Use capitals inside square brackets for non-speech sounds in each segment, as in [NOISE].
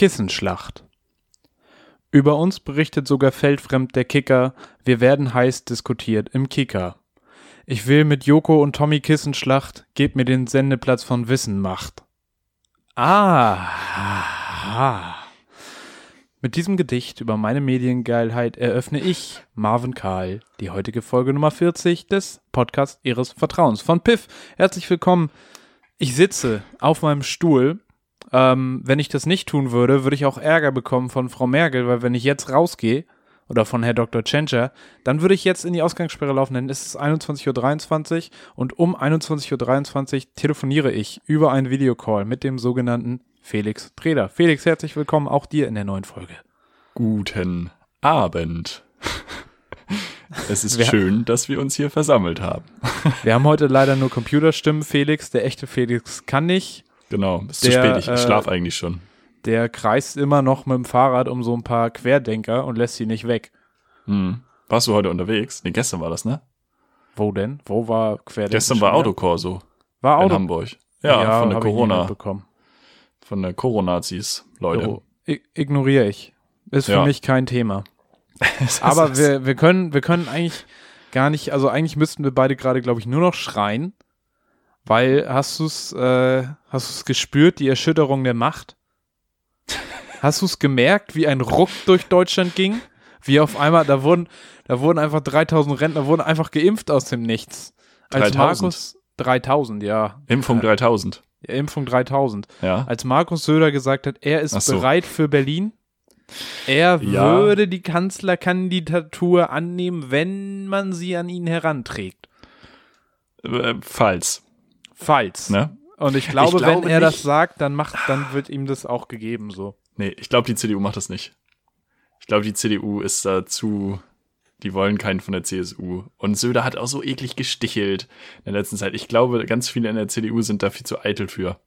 Kissenschlacht. Über uns berichtet sogar feldfremd der Kicker, wir werden heiß diskutiert im Kicker. Ich will mit Joko und Tommy Kissenschlacht, gebt mir den Sendeplatz von Wissen Macht. Ah. Mit diesem Gedicht über meine Mediengeilheit eröffne ich, Marvin Karl, die heutige Folge Nummer 40 des Podcasts Ihres Vertrauens von Piff. Herzlich willkommen. Ich sitze auf meinem Stuhl ähm, wenn ich das nicht tun würde, würde ich auch Ärger bekommen von Frau Merkel, weil wenn ich jetzt rausgehe, oder von Herr Dr. Tschentscher, dann würde ich jetzt in die Ausgangssperre laufen, denn es ist 21.23 Uhr und um 21.23 Uhr telefoniere ich über einen Videocall mit dem sogenannten Felix Treder. Felix, herzlich willkommen auch dir in der neuen Folge. Guten Abend. [LAUGHS] Es ist wir schön, dass wir uns hier versammelt haben. Wir haben heute leider nur Computerstimmen, Felix. Der echte Felix kann nicht. Genau, ist der, zu spät, ich, ich schlafe äh, eigentlich schon. Der kreist immer noch mit dem Fahrrad um so ein paar Querdenker und lässt sie nicht weg. Hm. Warst du heute unterwegs? Nee, gestern war das, ne? Wo denn? Wo war Querdenker? Gestern war Autokorso. War Auto in Hamburg. Ja, ja von der Corona. Von der Coronazis, Leute. Oh, ignoriere ich. Ist für ja. mich kein Thema. [LAUGHS] Aber wir, wir können, wir können eigentlich gar nicht, also eigentlich müssten wir beide gerade, glaube ich, nur noch schreien weil hast du es äh, hast du es gespürt, die Erschütterung der Macht? Hast du es gemerkt, wie ein Ruck durch Deutschland ging? Wie auf einmal, da wurden, da wurden einfach 3000 Rentner, wurden einfach geimpft aus dem Nichts. Als 3000. Markus, 3000, ja. Impfung 3000. Ja, Impfung 3000. Ja. Als Markus Söder gesagt hat, er ist so. bereit für Berlin, er ja. würde die Kanzlerkandidatur annehmen, wenn man sie an ihn heranträgt. Äh, falls. Falls. Ne? Und ich glaube, ich glaube wenn er nicht. das sagt, dann macht, dann wird ihm das auch gegeben, so. Nee, ich glaube, die CDU macht das nicht. Ich glaube, die CDU ist da zu, die wollen keinen von der CSU. Und Söder hat auch so eklig gestichelt in der letzten Zeit. Ich glaube, ganz viele in der CDU sind da viel zu eitel für.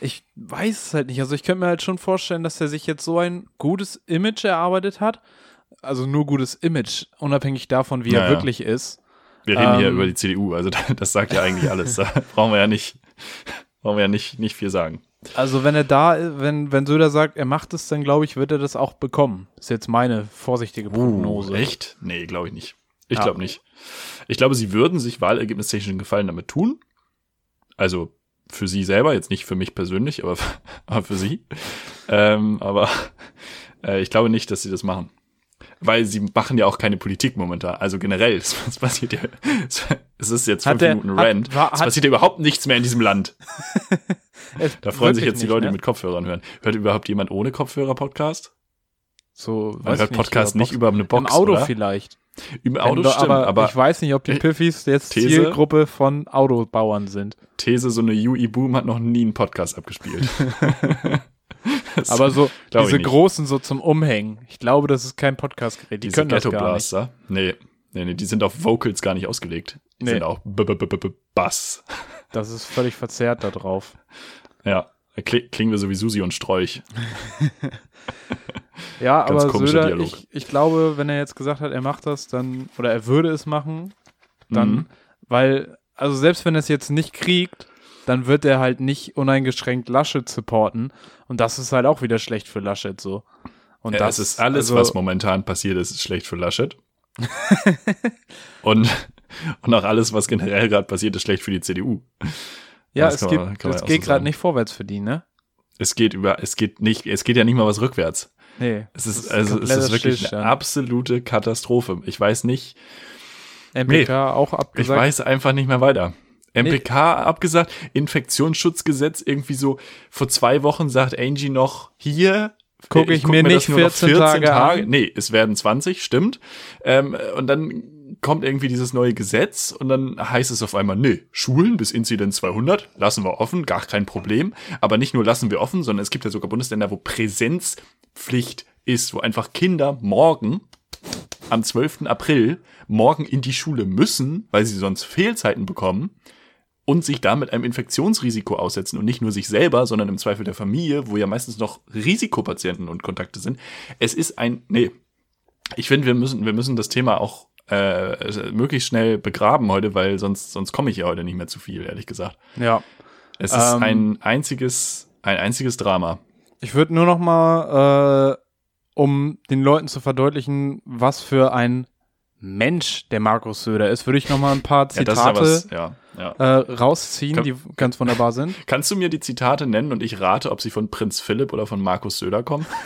Ich weiß es halt nicht. Also ich könnte mir halt schon vorstellen, dass er sich jetzt so ein gutes Image erarbeitet hat. Also nur gutes Image, unabhängig davon, wie naja. er wirklich ist. Wir reden ähm, hier über die CDU, also [LAUGHS] das sagt ja eigentlich alles. Da brauchen wir ja nicht, brauchen wir ja nicht, nicht viel sagen. Also wenn er da, wenn, wenn Söder sagt, er macht es, dann glaube ich, wird er das auch bekommen. Ist jetzt meine vorsichtige uh, Prognose. Uh, echt? Nee, glaube ich nicht. Ich ja. glaube nicht. Ich glaube, sie würden sich wahlergebnistechnischen Gefallen damit tun. Also für sie selber, jetzt nicht für mich persönlich, aber, [LAUGHS] aber für sie. Ähm, aber äh, ich glaube nicht, dass sie das machen weil sie machen ja auch keine Politik momentan. Also generell, [LAUGHS] es, passiert ja, es ist jetzt fünf der, Minuten war, es passiert ja überhaupt nichts mehr in diesem Land. [LAUGHS] da freuen sich jetzt die Leute, die ne? mit Kopfhörern hören. Hört überhaupt jemand ohne Kopfhörer Podcast? So, Man hört Podcast nicht über eine Box, Im Auto oder? vielleicht. Im Auto stimmt, aber, aber, ich weiß nicht, ob die [LAUGHS] Piffis jetzt These, Zielgruppe von Autobauern sind. These, so eine UI Boom hat noch nie einen Podcast abgespielt. Aber so diese großen so zum Umhängen. Ich glaube, das ist kein Podcastgerät. Die diese können Ghetto das gar Blaster? Nicht. Nee, nee, nee, die sind auf Vocals gar nicht ausgelegt. Die nee. sind auch B -B -B Bass. [LAUGHS] Das ist völlig verzerrt da drauf. Ja, klingen wir so wie Susi und Strolch. [LAUGHS] ja, aber Söder, ich, ich glaube, wenn er jetzt gesagt hat, er macht das, dann, oder er würde es machen, dann, mhm. weil, also selbst wenn er es jetzt nicht kriegt, dann wird er halt nicht uneingeschränkt Laschet supporten. Und das ist halt auch wieder schlecht für Laschet so. Und ja, das ist alles, also, was momentan passiert ist, ist schlecht für Laschet. [LAUGHS] und, und auch alles, was generell gerade passiert, ist schlecht für die CDU. Ja, das es, gibt, man, es geht so gerade nicht vorwärts für die, ne? Es geht über, es geht nicht, es geht ja nicht mal was rückwärts. Nee. Es ist, also, es ist wirklich eine absolute Katastrophe. Ich weiß nicht. MPK nee, auch abgesagt. Ich weiß einfach nicht mehr weiter. MPK abgesagt, Infektionsschutzgesetz irgendwie so vor zwei Wochen sagt Angie noch hier gucke ich, ich guck mir, mir nicht 14, 14 Tage, Tage. Nee, es werden 20, stimmt. Ähm, und dann kommt irgendwie dieses neue Gesetz und dann heißt es auf einmal, nee, Schulen bis Inzidenz 200 lassen wir offen, gar kein Problem. Aber nicht nur lassen wir offen, sondern es gibt ja sogar Bundesländer, wo Präsenzpflicht ist, wo einfach Kinder morgen am 12. April morgen in die Schule müssen, weil sie sonst Fehlzeiten bekommen und sich damit einem Infektionsrisiko aussetzen und nicht nur sich selber, sondern im Zweifel der Familie, wo ja meistens noch Risikopatienten und Kontakte sind. Es ist ein, nee, ich finde, wir müssen, wir müssen das Thema auch äh, möglichst schnell begraben heute, weil sonst, sonst komme ich ja heute nicht mehr zu viel, ehrlich gesagt. Ja. Es ist ähm, ein einziges, ein einziges Drama. Ich würde nur noch mal, äh, um den Leuten zu verdeutlichen, was für ein Mensch der Markus Söder ist, würde ich noch mal ein paar Ja, ja Zitate was, ja, ja. äh, rausziehen, Komm. die ganz wunderbar sind. [LAUGHS] Kannst du mir die Zitate nennen und ich rate, ob sie von Prinz Philipp oder von Markus Söder kommen? [LAUGHS]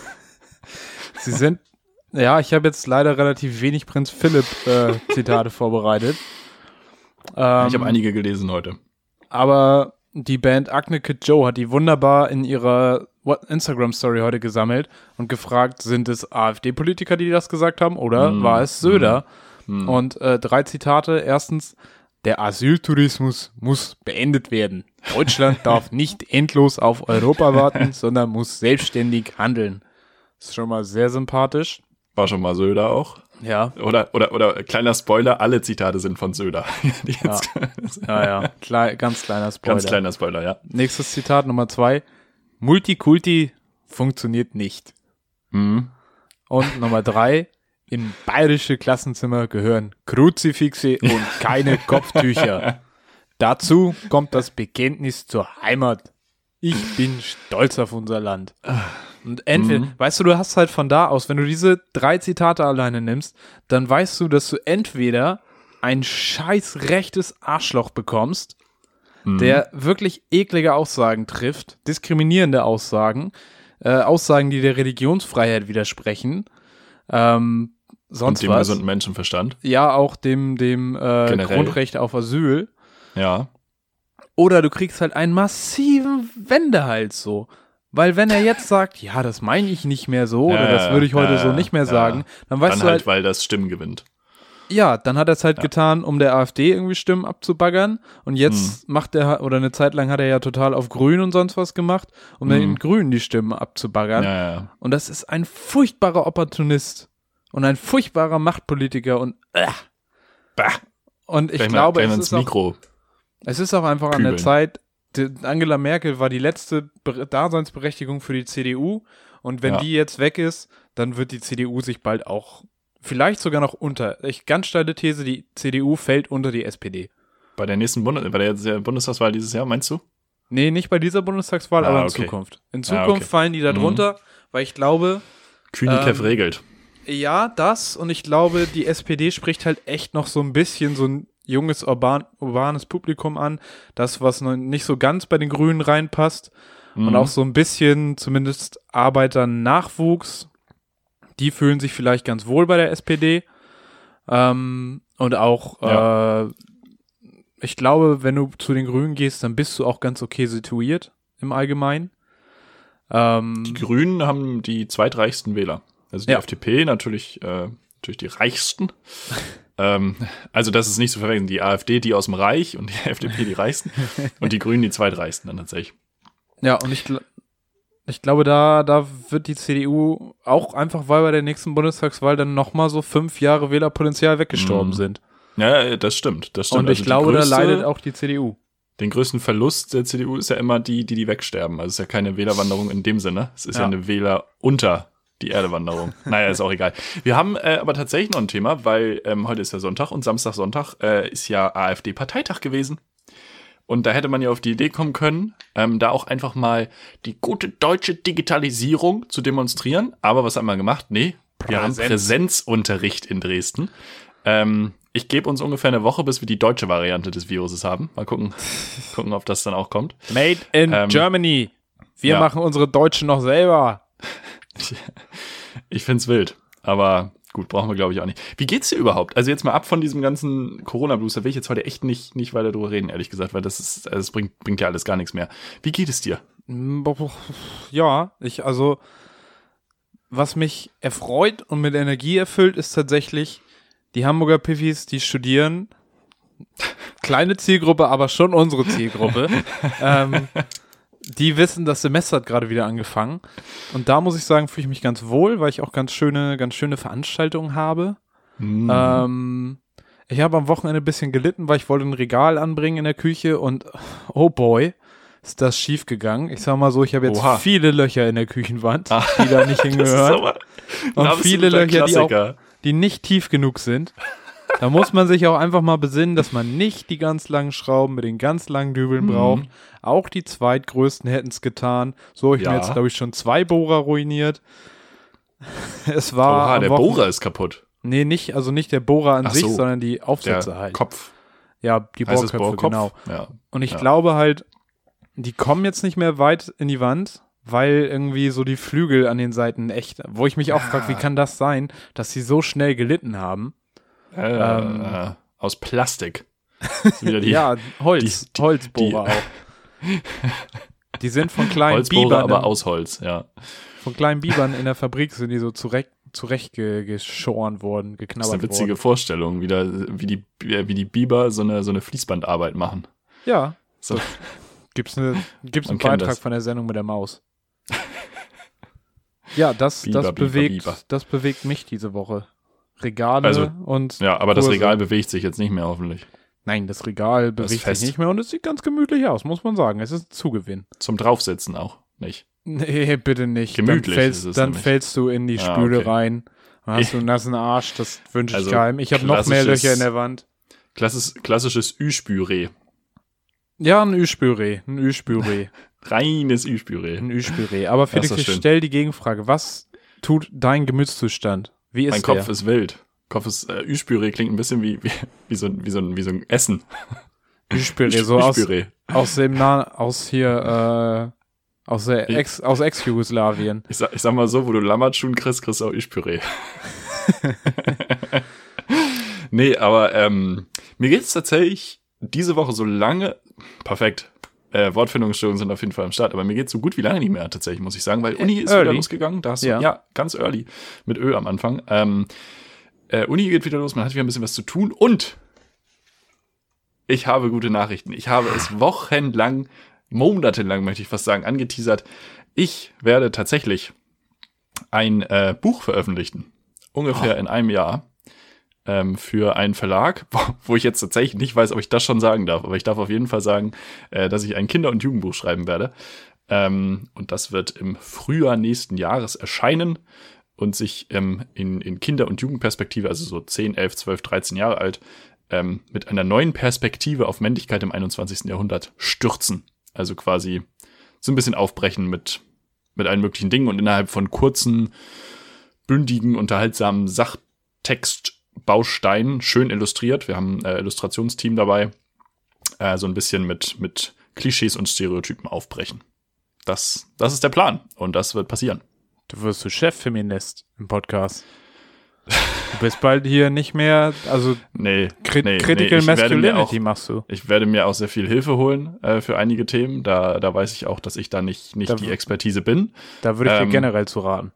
Sie sind, ja, ich habe jetzt leider relativ wenig Prinz Philipp äh, Zitate [LAUGHS] vorbereitet. Ähm, ich habe einige gelesen heute. aber die Band Acne Kid Joe hat die wunderbar in ihrer Instagram-Story heute gesammelt und gefragt, sind es AfD-Politiker, die das gesagt haben, oder Mm, war es Söder? Hm. Und äh, drei Zitate. Erstens, der Asyltourismus muss beendet werden. Deutschland darf [LAUGHS] nicht endlos auf Europa warten, sondern muss selbstständig handeln. Ist schon mal sehr sympathisch. War schon mal Söder auch. Ja, Oder, oder, oder kleiner Spoiler, alle Zitate sind von Söder. [LAUGHS] Jetzt, ja, ja. Klei ganz kleiner Spoiler. Ganz kleiner Spoiler, ja. Nächstes Zitat Nummer zwei. Multikulti funktioniert nicht. Mhm. Und Nummer drei. In bayerische Klassenzimmer gehören Kruzifixe und [LAUGHS] keine Kopftücher. Dazu kommt das Bekenntnis zur Heimat. Ich bin stolz auf unser Land. Und entweder, Mhm. weißt du, du hast halt von da aus, wenn du diese drei Zitate alleine nimmst, dann weißt du, dass du entweder ein scheiß rechtes Arschloch bekommst, Mhm. der wirklich eklige Aussagen trifft, diskriminierende Aussagen, äh, Aussagen, die der Religionsfreiheit widersprechen, ähm, Und sonst dem was. gesunden Menschenverstand. Ja, auch dem, dem äh. Grundrecht auf Asyl. Ja. Oder du kriegst halt einen massiven Wendehals so. Weil wenn er jetzt sagt, ja, das meine ich nicht mehr so, oder Ja, das würde ich heute ja, so nicht mehr ja. sagen, dann weißt Dann du halt, halt, weil das Stimmen gewinnt. ja, dann hat er es halt getan, um der AfD irgendwie Stimmen abzubaggern. Und jetzt macht er, oder eine Zeit lang hat er ja total auf Grün und sonst was gemacht, um den Grünen die Stimmen abzubaggern. Ja, ja. Und das ist ein furchtbarer Opportunist und ein furchtbarer Machtpolitiker und äh. Bah. Und ich mal- glaube, mal es ins ist, auch, Mikro. es ist auch einfach an der kübeln. Zeit, die, Angela Merkel war die letzte Be Daseinsberechtigung für die CDU und wenn Ja. die jetzt weg ist, dann wird die CDU sich bald auch vielleicht sogar noch unter. Ich ganz steile These, die CDU fällt unter die SPD. Bei der nächsten Bundes bei der der Bundestagswahl dieses Jahr, meinst du? Nee, nicht bei dieser Bundestagswahl, Ah, aber in okay. Zukunft. In Ah, Zukunft okay. fallen die da Mhm. drunter, weil ich glaube, Kühnikev Ähm, regelt. Ja, das und ich glaube, die SPD spricht halt echt noch so ein bisschen so ein junges urban, urbanes Publikum an, das was noch nicht so ganz bei den Grünen reinpasst und Mhm. auch so ein bisschen zumindest Arbeiternachwuchs, die fühlen sich vielleicht ganz wohl bei der SPD ähm, und auch äh, ich glaube, wenn du zu den Grünen gehst, dann bist du auch ganz okay situiert im Allgemeinen. Ähm, Die Grünen haben die zweitreichsten Wähler. Also die Ja. FDP natürlich, äh, natürlich die reichsten. [LAUGHS] ähm, also das ist nicht zu verwechseln. Die AfD, die aus dem Reich und die [LAUGHS] FDP die reichsten. und die Grünen die zweitreichsten dann tatsächlich. Ja, und ich, gl- ich glaube, da, da wird die CDU auch einfach, weil bei der nächsten Bundestagswahl dann nochmal so fünf Jahre Wählerpotenzial weggestorben Mhm. sind. Ja, das stimmt. Das stimmt. Und ich Also glaube, größte- da leidet auch die CDU. Den größten Verlust der CDU ist ja immer die, die die wegsterben. Also es ist ja keine Wählerwanderung in dem Sinne. Es ist ja, Ja. eine Wähler unter die Erdewanderung. naja, ist auch egal. Wir haben äh, aber tatsächlich noch ein Thema, weil ähm, heute ist ja Sonntag und Samstag, Sonntag äh, ist ja AfD-Parteitag gewesen. Und da hätte man ja auf die Idee kommen können, ähm, da auch einfach mal die gute deutsche Digitalisierung zu demonstrieren. Aber was haben wir gemacht? Nee, wir haben Präsenz. Präsenzunterricht in Dresden. Ähm, ich gebe uns ungefähr eine Woche, bis wir die deutsche Variante des Viruses haben. Mal gucken, gucken, ob das dann auch kommt. Made in Ähm, Germany. Wir ja. machen unsere Deutschen noch selber. [LAUGHS] Ich find's wild, aber gut, brauchen wir glaube ich auch nicht. Wie geht's dir überhaupt? Also jetzt mal ab von diesem ganzen Corona-Blues, da will ich jetzt heute echt nicht, nicht weiter drüber reden, ehrlich gesagt, weil das ist, also es bringt, bringt ja alles gar nichts mehr. Wie geht es dir? Ja, ich, also, was mich erfreut und mit Energie erfüllt, ist tatsächlich die Hamburger Piffis, die studieren. Kleine Zielgruppe, aber schon unsere Zielgruppe. [LAUGHS] ähm, die wissen, das Semester hat gerade wieder angefangen. Und da muss ich sagen, fühle ich mich ganz wohl, weil ich auch ganz schöne, ganz schöne Veranstaltungen habe. Hm. Ähm, ich habe am Wochenende ein bisschen gelitten, weil ich wollte ein Regal anbringen in der Küche und oh boy, ist das schief gegangen. Ich sag mal so, ich habe jetzt Oha. viele Löcher in der Küchenwand, Ah. die da nicht [LAUGHS] hingehören und viele Löcher, die auch die nicht tief genug sind. Da muss man sich auch einfach mal besinnen, dass man nicht die ganz langen Schrauben mit den ganz langen Dübeln Mhm. braucht. Auch die zweitgrößten hätten es getan. So habe ich Ja. mir jetzt, glaube ich, schon zwei Bohrer ruiniert. [LAUGHS] Es war. Oha, der Wochen- Bohrer ist kaputt. Nee, nicht, also nicht der Bohrer an Ach sich, so. sondern die Der Aufsätze halt. Kopf. Ja, die Heißt Bohrköpfe, Bohrkopf? genau. Ja. Und ich Ja. glaube halt, die kommen jetzt nicht mehr weit in die Wand, weil irgendwie so die Flügel an den Seiten echt, wo ich mich auch frage, wie kann das sein, dass sie so schnell gelitten haben? Äh, Ähm. äh, aus Plastik. [LAUGHS] Die ja, Holz, die- Holzbohrer die- auch. Die sind von kleinen Holzbohrer, Bibern, aber in, aus Holz, ja. von kleinen Bibern in der Fabrik sind die so zurecht, zurechtgeschoren worden, Das ist geknabbert eine witzige worden. Vorstellung, wie, da, wie, die, wie die Biber so eine, so eine Fließbandarbeit machen. Ja, So. gibt's, eine, gibt's einen Beitrag das. von der Sendung mit der Maus. Ja, das, Biber, das, Biber, bewegt, Biber. das bewegt mich diese Woche. Regale Also, und Ja, aber das Kurse. Regal bewegt sich jetzt nicht mehr hoffentlich. nein, das Regal Das bewegt fest. sich nicht mehr und es sieht ganz gemütlich aus, muss man sagen. Es ist ein Zugewinn. Zum Draufsitzen auch nicht. Nee, bitte nicht. Gemütlich dann ist fällst, es dann fällst du in die Ah, Spüle okay. rein. Dann hast du einen nassen Arsch, das wünsche ich Also, keinem. Ich habe noch mehr Löcher in der Wand. Klassis, klassisches Ü-Spüree. Ja, ein Ü-Spüree, ein Ü-Spüree, [LAUGHS] Reines Ü-Spüree. ein Ü-Spüree. Aber Felix, ich stell die Gegenfrage. Was tut dein Gemütszustand? Wie ist Mein der? Kopf ist wild. Kopf ist, äh, Ü-Spüree klingt ein bisschen wie, wie, wie, so, ein- wie, so, ein- wie so ein Essen. Ü-Spüree, [LAUGHS] so aus, aus dem nah aus hier äh, aus der Ex aus Ex-Jugoslawien. Ich sag, ich sag mal so, wo du Lammertschuhen kriegst, kriegst du auch Ü-Spüree. [LAUGHS] nee, aber ähm, mir geht's tatsächlich diese Woche so lange, perfekt, äh, Wortfindungsstörungen sind auf jeden Fall am Start, aber mir geht's so gut wie lange nicht mehr tatsächlich, muss ich sagen, weil Uni ist Early. wieder losgegangen, da hast du, Ja. ja. ganz early, mit Ö am Anfang. Ähm, äh, Uni geht wieder los, man hat wieder ein bisschen was zu tun und ich habe gute Nachrichten. Ich habe es wochenlang, monatelang möchte ich fast sagen, angeteasert. Ich werde tatsächlich ein äh, Buch veröffentlichen. Ungefähr in einem Jahr. Ähm, für einen Verlag, [LAUGHS] wo, ich jetzt tatsächlich nicht weiß, ob ich das schon sagen darf. Aber ich darf auf jeden Fall sagen, äh, dass ich ein Kinder- und Jugendbuch schreiben werde. Ähm, und das wird im Frühjahr nächsten Jahres erscheinen und sich ähm, in, in Kinder- und Jugendperspektive, also so 10, 11, 12, 13 Jahre alt, ähm, mit einer neuen Perspektive auf Männlichkeit im 21. Jahrhundert stürzen. Also quasi so ein bisschen aufbrechen mit, mit allen möglichen Dingen und innerhalb von kurzen, bündigen, unterhaltsamen Sachtextbausteinen, schön illustriert. Wir haben ein äh, Illustrationsteam dabei, äh, so ein bisschen mit, mit Klischees und Stereotypen aufbrechen. Das, das ist der Plan und das wird passieren. Du wirst du Chef-Feminist im Podcast. Du bist bald hier nicht mehr, also Nee, Cri nee, Critical nee, mir auch, Masculinity machst du. Ich werde mir auch sehr viel Hilfe holen äh, für einige Themen. Da, da weiß ich auch, dass ich da nicht, nicht Da- die Expertise bin. Da würde ich dir Ähm, generell zu raten.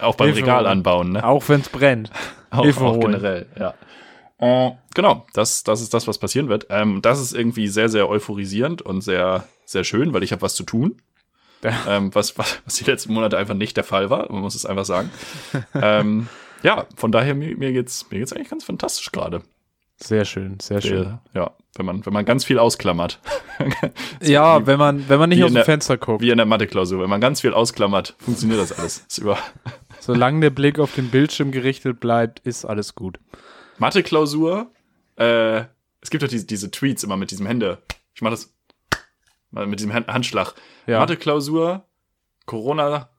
Auch beim Hilfe Regal holen. anbauen, ne? Auch wenn es brennt. [LAUGHS] Auch, Hilfe auch holen. generell, ja. Äh, genau, das, das ist das, was passieren wird. Ähm, das ist irgendwie sehr, sehr euphorisierend und sehr, sehr schön, weil ich habe was zu tun. Ähm, was, was, was die letzten Monate einfach nicht der Fall war, man muss es einfach sagen. ähm, ja, von daher, mir, mir geht's, mir geht's eigentlich ganz fantastisch gerade. Sehr schön, sehr schön. Der- Ja, wenn man, wenn man ganz viel ausklammert. [LAUGHS] Ja, wenn man, wenn man nicht wie aus dem der- Fenster guckt. Wie in der Mathe-Klausur. Wenn man ganz viel ausklammert, funktioniert das alles. Ist über [LAUGHS] Solange der Blick auf den Bildschirm gerichtet bleibt, ist alles gut. Mathe-Klausur. Äh, es gibt doch diese, diese Tweets immer mit diesem Hände. Ich mach das mal mit diesem Hand Handschlag. Ja. Mathe-Klausur, Corona,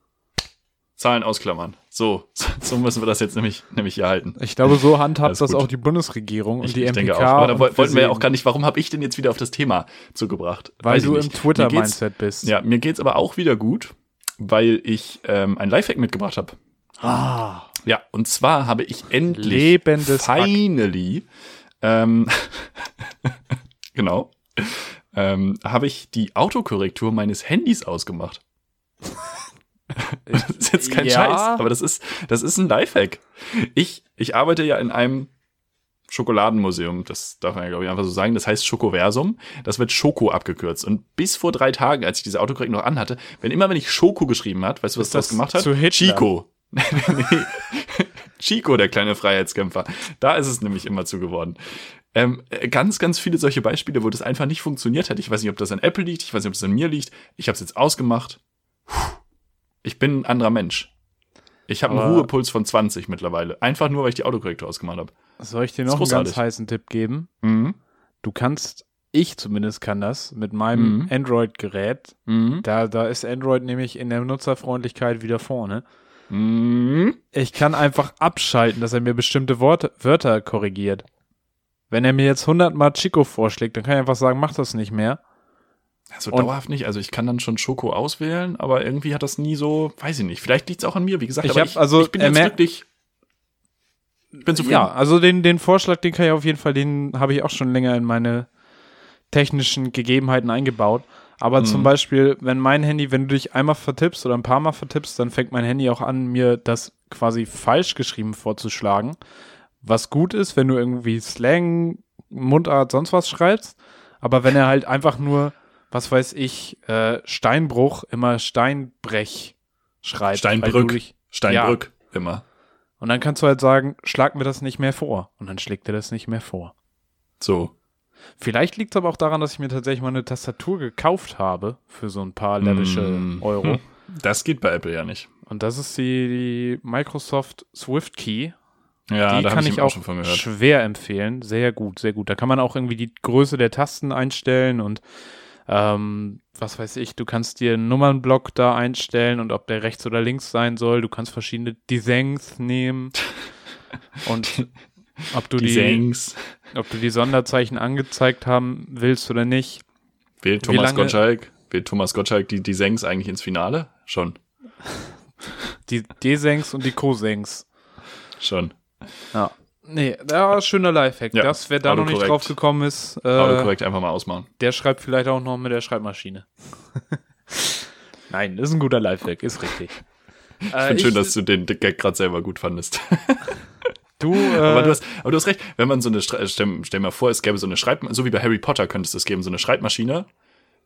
Zahlen ausklammern. So, [LAUGHS] so müssen wir das jetzt nämlich, nämlich hier halten. Ich glaube, so handhabt das auch die Bundesregierung und Ich, die ich MPK. denke auch. Aber da wollten wir ja auch gar nicht, warum habe ich denn jetzt wieder auf das Thema zugebracht? Weil Weiß du im Twitter-Mindset bist. Ja, mir geht's aber auch wieder gut, weil ich ähm, ein Lifehack mitgebracht habe. Ah, Ja, und zwar habe ich endlich Lebendes finally ähm, [LAUGHS] genau ähm, habe ich die Autokorrektur meines Handys ausgemacht. [LAUGHS] das ist jetzt kein Ja. Scheiß, aber das ist das ist ein Lifehack. Ich ich arbeite ja in einem Schokoladenmuseum, das darf man ja glaube ich einfach so sagen, das heißt Schokoversum, das wird Schoko abgekürzt und bis vor drei Tagen, als ich diese Autokorrektur noch anhatte, wenn immer wenn ich Schoko geschrieben hat, weißt du was das, das gemacht hat? zu Hitler? Chico. [LAUGHS] Chico, der kleine Freiheitskämpfer. Da ist es nämlich immer zu geworden. Ähm, äh, ganz, ganz viele solche Beispiele, wo das einfach nicht funktioniert hat. Ich weiß nicht, ob das an Apple liegt, ich weiß nicht, ob das an mir liegt. Ich habe es jetzt ausgemacht. Puh. Ich bin ein anderer Mensch. Ich habe einen Ruhepuls von 20 mittlerweile. Einfach nur, weil ich die Autokorrektur ausgemacht habe. Soll ich dir noch einen ganz heißen Tipp geben? Mhm. Du kannst, ich zumindest kann das, mit meinem Mhm. Android-Gerät, Mhm. da, da ist Android nämlich in der Nutzerfreundlichkeit wieder vorne. Mhm. Ich kann einfach abschalten, dass er mir bestimmte Worte, Wörter korrigiert. Wenn er mir jetzt 100 Mal Chico vorschlägt, dann kann ich einfach sagen, mach das nicht mehr. So Und- dauerhaft nicht. Also ich kann dann schon Schoko auswählen, aber irgendwie hat das nie so, weiß ich nicht. Vielleicht liegt es auch an mir, wie gesagt. Ich aber hab- also, ich bin jetzt glücklich. Bin zufrieden. Ja, also den, den Vorschlag, den kann ich auf jeden Fall, den habe ich auch schon länger in meine technischen Gegebenheiten eingebaut. Aber Mhm. zum Beispiel, wenn mein Handy, wenn du dich einmal vertippst oder ein paar Mal vertippst, dann fängt mein Handy auch an, mir das quasi falsch geschrieben vorzuschlagen. Was gut ist, wenn du irgendwie Slang, Mundart, sonst was schreibst. Aber wenn er halt einfach nur, was weiß ich, äh, Steinbruch immer Steinbrech schreibt. Steinbrück. dich- Steinbrück immer. Und dann kannst du halt sagen, schlag mir das nicht mehr vor. Und dann schlägt er das nicht mehr vor. So. Vielleicht liegt es aber auch daran, dass ich mir tatsächlich mal eine Tastatur gekauft habe für so ein paar läppische Mm. Euro. Hm. Das geht bei Apple ja nicht. Und das ist die, die Microsoft Swift Key. Ja, die da kann ich ich auch auch schon von gehört. schwer empfehlen. Sehr gut, sehr gut. Da kann man auch irgendwie die Größe der Tasten einstellen und ähm, was weiß ich, du kannst dir einen Nummernblock da einstellen und ob der rechts oder links sein soll. Du kannst verschiedene Designs nehmen [LAUGHS] und ob du Die ob du die Sonderzeichen angezeigt haben willst oder nicht. Wie Thomas lange- Gottschalk, wählt Thomas Gottschalk die, die Sengs eigentlich ins Finale? Schon. Die Desengs und die Cosengs. Schon. Ja. Nee, ja, schöner Lifehack. Ja, das, wer da noch nicht drauf gekommen ist, äh, Autokorrekt einfach mal ausmachen. der schreibt vielleicht auch noch mit der Schreibmaschine. [LAUGHS] Nein, das ist ein guter Lifehack, ist richtig. [LAUGHS] Ich finde schön, dass du den Gag gerade selber gut fandest. [LAUGHS] du, äh, aber, du hast, aber du hast recht, wenn man so eine, stell, stell mal vor, es gäbe so eine Schreibmaschine, so wie bei Harry Potter könntest du es geben, so eine Schreibmaschine,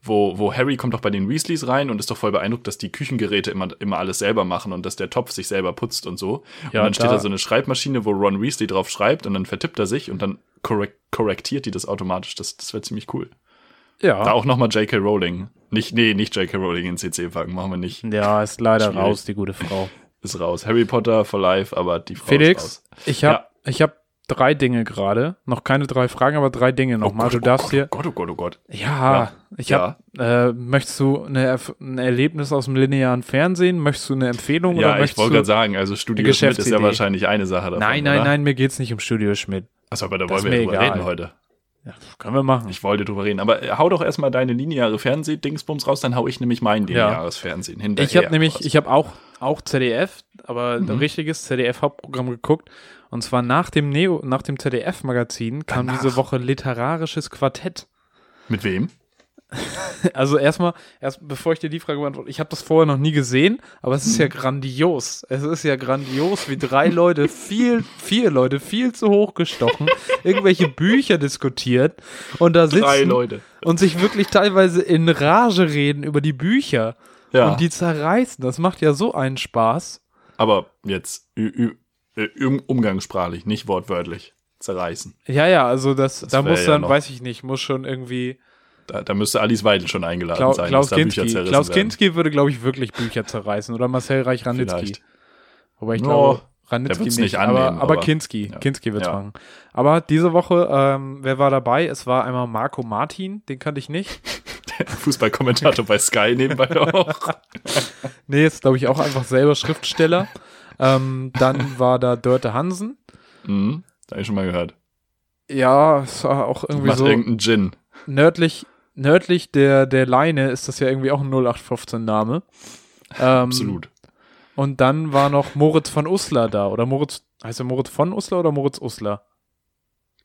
wo, wo Harry kommt doch bei den Weasleys rein und ist doch voll beeindruckt, dass die Küchengeräte immer, immer alles selber machen und dass der Topf sich selber putzt und so. Ja, und dann steht da- da so eine Schreibmaschine, wo Ron Weasley drauf schreibt und dann vertippt er sich und dann korrekt, korrektiert die das automatisch. Das, das wäre ziemlich cool. ja. Da auch nochmal J.K. Rowling. Nicht, nee, nicht J.K. Rowling in CC packen, machen wir nicht. ja, ist leider Schwierig. raus, die gute Frau. Ist raus. Harry Potter for life, aber die Frau ist Felix, raus. ich habe ich hab drei Dinge gerade. Noch keine drei Fragen, aber drei Dinge nochmal. du darfst oh hier. Gott, oh Gott, oh Gott. Ja, Ja. ich hab. Äh, möchtest du eine, ein Erlebnis aus dem linearen Fernsehen? Möchtest du eine Empfehlung oder Ja, ich möchtest wollte gerade sagen, also Studio Schmidt ist ja wahrscheinlich eine Sache davon. nein, nein, oder? nein, mir geht's nicht um Studio Schmidt. Achso, aber da Das wollen wir drüber egal. reden heute. Ja, können wir machen. Ich wollte drüber reden. Aber äh, hau doch erstmal deine lineare Fernseh-Dingsbums raus, dann hau ich nämlich mein lineares Fernsehen hinterher. Ich habe nämlich, raus. ich habe auch, auch ZDF, aber Mhm. ein richtiges ZDF-Hauptprogramm geguckt. Und zwar nach dem Neo, nach dem ZDF-Magazin kam Danach. diese Woche literarisches Quartett. Mit wem? [LAUGHS] Also erstmal, erst bevor ich dir die Frage beantworte, ich habe das vorher noch nie gesehen, aber es ist ja grandios. Es ist ja grandios, wie drei Leute, viel, vier Leute, viel zu hoch gestochen, irgendwelche Bücher diskutiert und da sitzen Drei Leute. und sich wirklich teilweise in Rage reden über die Bücher Ja. und die zerreißen. Das macht ja so einen Spaß. aber jetzt umgangssprachlich, nicht wortwörtlich. Zerreißen. Ja, ja, also das, da wär muss ja dann, noch- weiß ich nicht, muss schon irgendwie Da, da müsste Alice Weidel schon eingeladen Klau, sein, Klaus Kinski. Klaus. Kinski würde, glaube ich, wirklich Bücher zerreißen oder Marcel Reich-Ranitzky. Wobei ich No, glaube, Ranitzky nicht, nicht aber, annehmen, aber aber- Kinski. Ja. Kinski wird's Ja. machen. Aber diese Woche, ähm, wer war dabei? Es war einmal Marco Martin, den kannte ich nicht. [LAUGHS] Fußballkommentator bei Sky nebenbei [LAUGHS] auch. Nee, ist, glaube ich, auch einfach selber Schriftsteller. ähm, dann war da Dörte Hansen. mhm, da hab ich schon mal gehört. Ja, es war auch irgendwie Macht so irgendeinen Gin. nördlich, nördlich der, der Leine ist das ja irgendwie auch ein 0815-Name. Ähm, Absolut. Und dann war noch Moritz von Uslar da. Oder Moritz, heißt er Moritz von Uslar oder Moritz Uslar?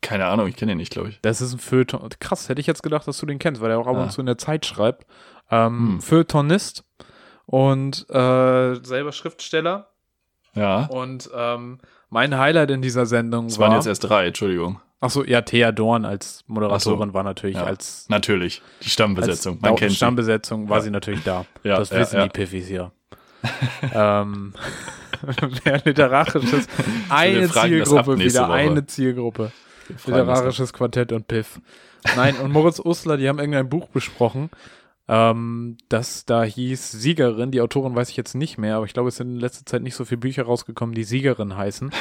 Keine Ahnung, ich kenne ihn nicht, glaube ich. Das ist ein Feuilleton. Krass, hätte ich jetzt gedacht, dass du den kennst, weil er auch ab Ah. und zu in der Zeit schreibt. Ähm, Hm. Feuilletonist und äh, selber Schriftsteller. Ja. Und ähm, mein Highlight in dieser Sendung Es war. waren jetzt erst drei, Entschuldigung. Achso, ja, Thea Dorn als Moderatorin so. war natürlich Ja. als, Natürlich. Die Stammbesetzung. Man kennt sie. Stammbesetzung war Ja. sie natürlich da. [LAUGHS] Ja, das wissen die Piffis hier. [LAUGHS] ähm, [LAUGHS] wer literarisches, eine Zielgruppe wieder, Woche. eine Zielgruppe. Literarisches Quartett und Piff. Nein, und Moritz Usler, die haben irgendein Buch besprochen ähm, das da hieß Siegerin. Die Autorin weiß ich jetzt nicht mehr, aber ich glaube, es sind in letzter Zeit nicht so viele Bücher rausgekommen, die Siegerin heißen.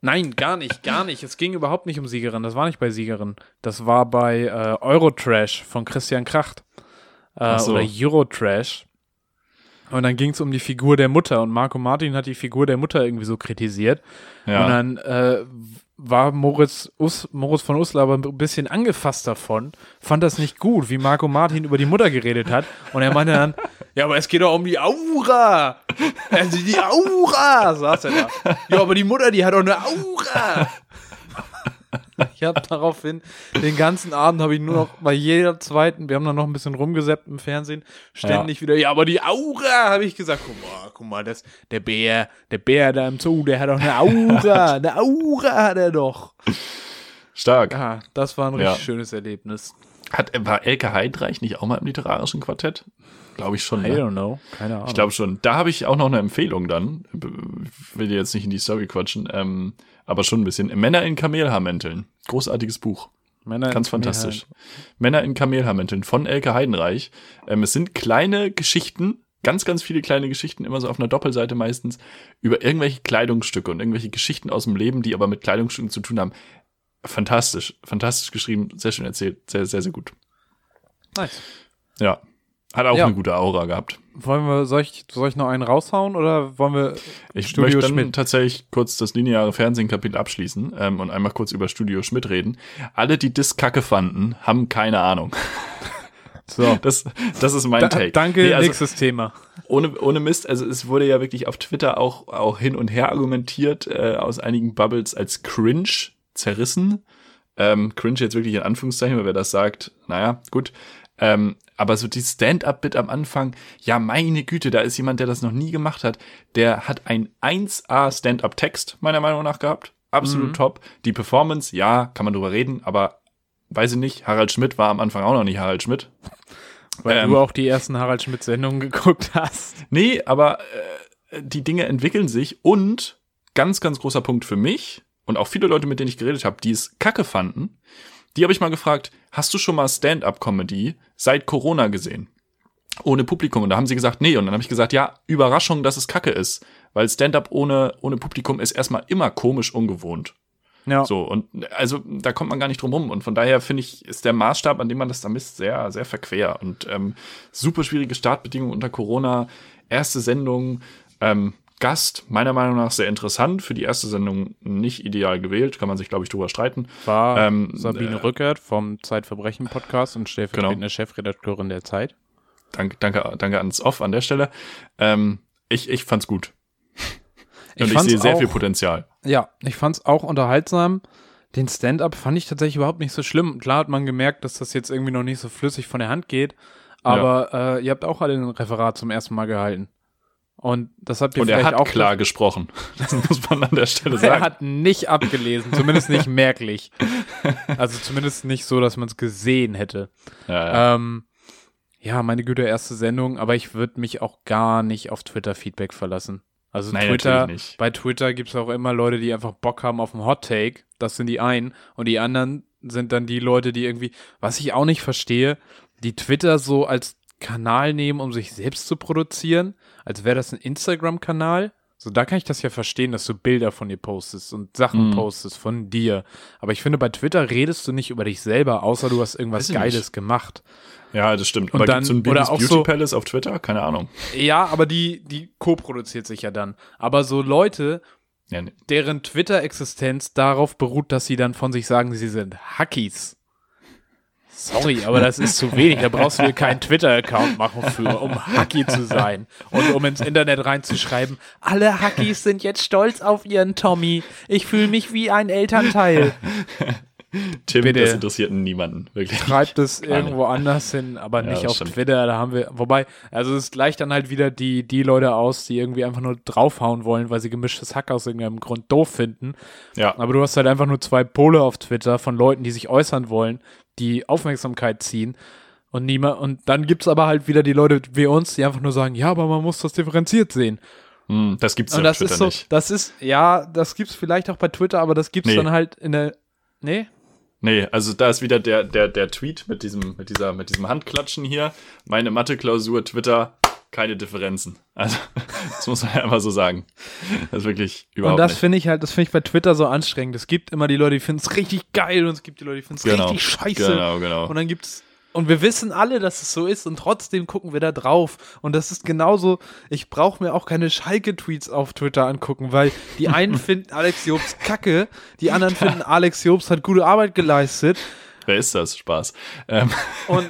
Nein, gar nicht, gar nicht. Es ging überhaupt nicht um Siegerin. Das war nicht bei Siegerin. Das war bei äh, Eurotrash von Christian Kracht. Äh, so. Oder Eurotrash. Und dann ging es um die Figur der Mutter und Marco Martin hat die Figur der Mutter irgendwie so kritisiert. Ja. Und dann äh, war Moritz, Us, Moritz von Uslar aber ein bisschen angefasst davon, fand das nicht gut, wie Marco Martin über die Mutter geredet hat. Und er meinte dann, ja, aber es geht doch um die Aura. Also die Aura, saß er da. Ja, aber die Mutter, die hat doch eine Aura. Ich habe daraufhin den ganzen Abend habe ich nur noch bei jeder zweiten, wir haben dann noch ein bisschen rumgesäppt im Fernsehen, ständig wieder, ja, aber die Aura, habe ich gesagt, guck mal, guck mal, das, der Bär, der Bär da im Zoo, der hat doch eine Aura, [LAUGHS] eine Aura hat er doch. Stark. Ah, das war ein richtig Ja. schönes Erlebnis. Hat, war Elke Heidreich nicht auch mal im literarischen Quartett? Glaube ich schon. I Ne? don't know, keine Ahnung. Ich glaube schon. Da habe ich auch noch eine Empfehlung dann. Ich will dir jetzt nicht in die Story quatschen, ähm, aber schon ein bisschen. Männer in Kamelhaarmänteln. Großartiges Buch. Männer Ganz fantastisch. Männer in Kamelhaarmänteln von Elke Heidenreich. Ähm, es sind kleine Geschichten, ganz, ganz viele kleine Geschichten, immer so auf einer Doppelseite meistens, über irgendwelche Kleidungsstücke und irgendwelche Geschichten aus dem Leben, die aber mit Kleidungsstücken zu tun haben. Fantastisch, fantastisch geschrieben, sehr schön erzählt, sehr, sehr, sehr gut. Nice. Ja. Hat auch Ja. eine gute Aura gehabt. Wollen wir, soll ich, soll ich noch einen raushauen oder wollen wir Ich Studio möchte dann Schmidt. tatsächlich kurz das lineare Fernsehen-Kapitel abschließen ähm, und einmal kurz über Studio Schmidt reden. Alle, die das Kacke fanden, haben keine Ahnung. [LAUGHS] so. Das, das ist mein Da, Take. danke, Nee, also, nächstes Thema. ohne, ohne Mist, also es wurde ja wirklich auf Twitter auch, auch hin und her argumentiert, äh, aus einigen Bubbles als cringe zerrissen. Ähm, cringe jetzt wirklich in Anführungszeichen, weil wer das sagt, naja, gut. Ähm, aber so die Stand-up-Bit am Anfang, ja, meine Güte, da ist jemand, der das noch nie gemacht hat, der hat ein 1A Stand-up-Text, meiner Meinung nach, gehabt. Absolut Mhm. top. Die Performance, ja, kann man drüber reden, aber weiß ich nicht, Harald Schmidt war am Anfang auch noch nicht Harald Schmidt. [LAUGHS] Weil Ähm, du auch die ersten Harald Schmidt-Sendungen [LAUGHS] geguckt hast. Nee, aber äh, die Dinge entwickeln sich und ganz, ganz großer Punkt für mich und auch viele Leute, mit denen ich geredet habe, die es kacke fanden, die habe ich mal gefragt, hast du schon mal Stand-up-Comedy seit Corona gesehen? Ohne Publikum. Und da haben sie gesagt, nee. Und dann habe ich gesagt, ja, Überraschung, dass es kacke ist. Weil Stand-up ohne, ohne Publikum ist erstmal immer komisch ungewohnt. Ja. So, und also da kommt man gar nicht drum rum. Und von daher finde ich, ist der Maßstab, an dem man das da misst, sehr, sehr verquer. Und ähm, super schwierige Startbedingungen unter Corona. Erste Sendung, ähm, Gast, meiner Meinung nach sehr interessant. Für die erste Sendung nicht ideal gewählt, kann man sich, glaube ich, drüber streiten. War Ähm, Sabine äh, Rückert vom Zeitverbrechen-Podcast und stellvertretende Genau. Chefredakteurin der Zeit. Danke, danke, danke ans Off an der Stelle. Ähm, ich, ich fand's gut. Ich und ich sehe sehr auch- viel Potenzial. Ja, ich fand's auch unterhaltsam. Den Stand-up fand ich tatsächlich überhaupt nicht so schlimm. Klar hat man gemerkt, dass das jetzt irgendwie noch nicht so flüssig von der Hand geht. Aber äh, ihr habt auch alle ein Referat zum ersten Mal gehalten. Und das habt ihr Und er hat auch klar gesprochen. [LAUGHS] Das muss man an der Stelle [LAUGHS] Er sagen. hat nicht abgelesen, zumindest nicht merklich. [LAUGHS] Also zumindest nicht so, dass man es gesehen hätte. ja, ja. Ähm, ja, meine Güte, erste Sendung, aber ich würde mich auch gar nicht auf Twitter-Feedback verlassen. Also Nein, Twitter, bei Twitter gibt es auch immer Leute, die einfach Bock haben auf einen Hot Take. Das sind die einen. Und die anderen sind dann die Leute, die irgendwie, was ich auch nicht verstehe, die Twitter so als Kanal nehmen, um sich selbst zu produzieren, als wäre das ein Instagram-Kanal. So, da kann ich das ja verstehen, dass du Bilder von dir postest und Sachen Mhm. postest von dir. Aber ich finde, bei Twitter redest du nicht über dich selber, außer du hast irgendwas Geiles nicht. gemacht. ja, das stimmt. Und Aber dann- so ein oder auch Beauty so- Palace auf Twitter? Keine Ahnung. Ja, aber die, die co-produziert sich ja dann. Aber so Leute, Ja, nee. deren Twitter-Existenz darauf beruht, dass sie dann von sich sagen, sie sind Hackies. Sorry, aber das ist zu wenig. Da brauchst du dir keinen Twitter-Account machen für, um Hacky zu sein. Und um ins Internet reinzuschreiben, alle Hackies sind jetzt stolz auf ihren Tommy. Ich fühle mich wie ein Elternteil. Tim, Bitte. das interessiert niemanden, wirklich. Treibt es irgendwo anders hin, aber Ja, nicht auf stimmt. Twitter. Da haben wir, wobei, also es gleicht dann halt wieder die, die Leute aus, die irgendwie einfach nur draufhauen wollen, weil sie gemischtes Hack aus irgendeinem Grund doof finden. Ja, Aber du hast halt einfach nur zwei Pole auf Twitter von Leuten, die sich äußern wollen, die Aufmerksamkeit ziehen. Und niemand, und dann gibt's aber halt wieder die Leute wie uns, die einfach nur sagen, ja, aber man muss das differenziert sehen. hm, das gibt's und ja das auf Twitter ist so, nicht. das ist, ja, das gibt's vielleicht auch bei Twitter, aber das gibt's Nee. dann halt in der, nee? Nee, also da ist wieder der, der, der Tweet mit diesem, mit dieser, mit diesem Handklatschen hier. Meine Mathe-Klausur, Twitter, keine Differenzen. Also, [LAUGHS] das muss man ja immer so sagen. Das ist wirklich überhaupt Und das finde ich halt, das finde ich bei Twitter so anstrengend. Es gibt immer die Leute, die finden es richtig geil und es gibt die Leute, die finden es Genau. richtig scheiße. Genau, genau. Und dann gibt's und wir wissen alle, dass es so ist und trotzdem gucken wir da drauf. Und das ist genauso, ich brauche mir auch keine Schalke-Tweets auf Twitter angucken, weil die einen [LAUGHS] finden Alex Jobs kacke, die anderen finden Alex Jobs hat gute Arbeit geleistet. Wer ist das? Spaß. Ähm, Und,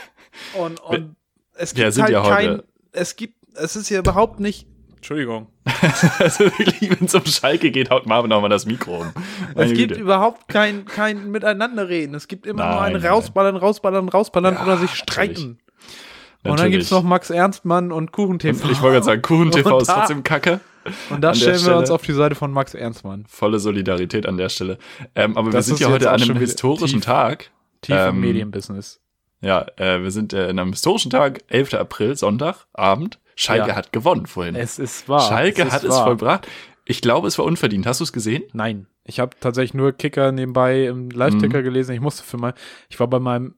[LAUGHS] und, und es Ja, gibt sind halt ja kein, heute- es gibt, es ist ja überhaupt nicht, Entschuldigung. [LAUGHS] also wirklich, wenn es um Schalke geht, haut Marvin auch mal das Mikro um. Meine Es gibt Güte. überhaupt kein, kein Miteinanderreden. Es gibt immer nur ein. Rausballern, Rausballern, Rausballern Ja, oder sich natürlich. streiten. Und dann Natürlich. gibt's noch Max Ernstmann und KuchenTV. Ich wollte gerade sagen, Kuchen TV Und ist trotzdem kacke. Und da stellen wir Stelle- uns auf die Seite von Max Ernstmann. Volle Solidarität an der Stelle. Ähm, aber Das wir sind ja heute an einem historischen tief- Tag. Tief im Ähm, Medienbusiness. Ja, äh, wir sind äh, in einem historischen Tag, 11. April, Sonntag, Abend. Schalke Ja. hat gewonnen vorhin. Es ist wahr. Schalke es ist hat es wahr. vollbracht. Ich glaube, es war unverdient. Hast du es gesehen? Nein, ich habe tatsächlich nur Kicker nebenbei im Live-Ticker Mhm. gelesen. Ich musste für mein, ich war bei meinem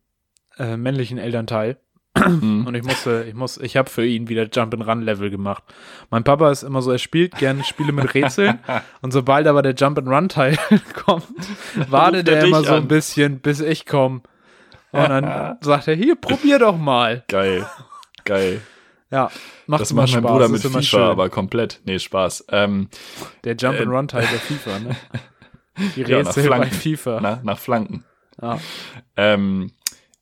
äh, männlichen Elternteil Mhm. und ich musste, ich muss, ich habe für ihn wieder Jump and Run Level gemacht. Mein Papa ist immer so, er spielt gerne Spiele mit Rätseln [LAUGHS] und sobald aber der Jump and Run Teil [LAUGHS] kommt, wartet er er immer dich so an. ein bisschen, bis ich komme. Und dann [LAUGHS] sagt er, hier, probier doch mal. Geil. Geil. Ja, macht Das macht mein Spaß, Bruder mit FIFA, schön. aber komplett. Nee, Spaß. Ähm, Der Jump and äh, Run Teil der [LAUGHS] FIFA, ne? Die Ja, nach Rätsel bei Flanken. FIFA. na, nach Flanken. Ja. Ähm,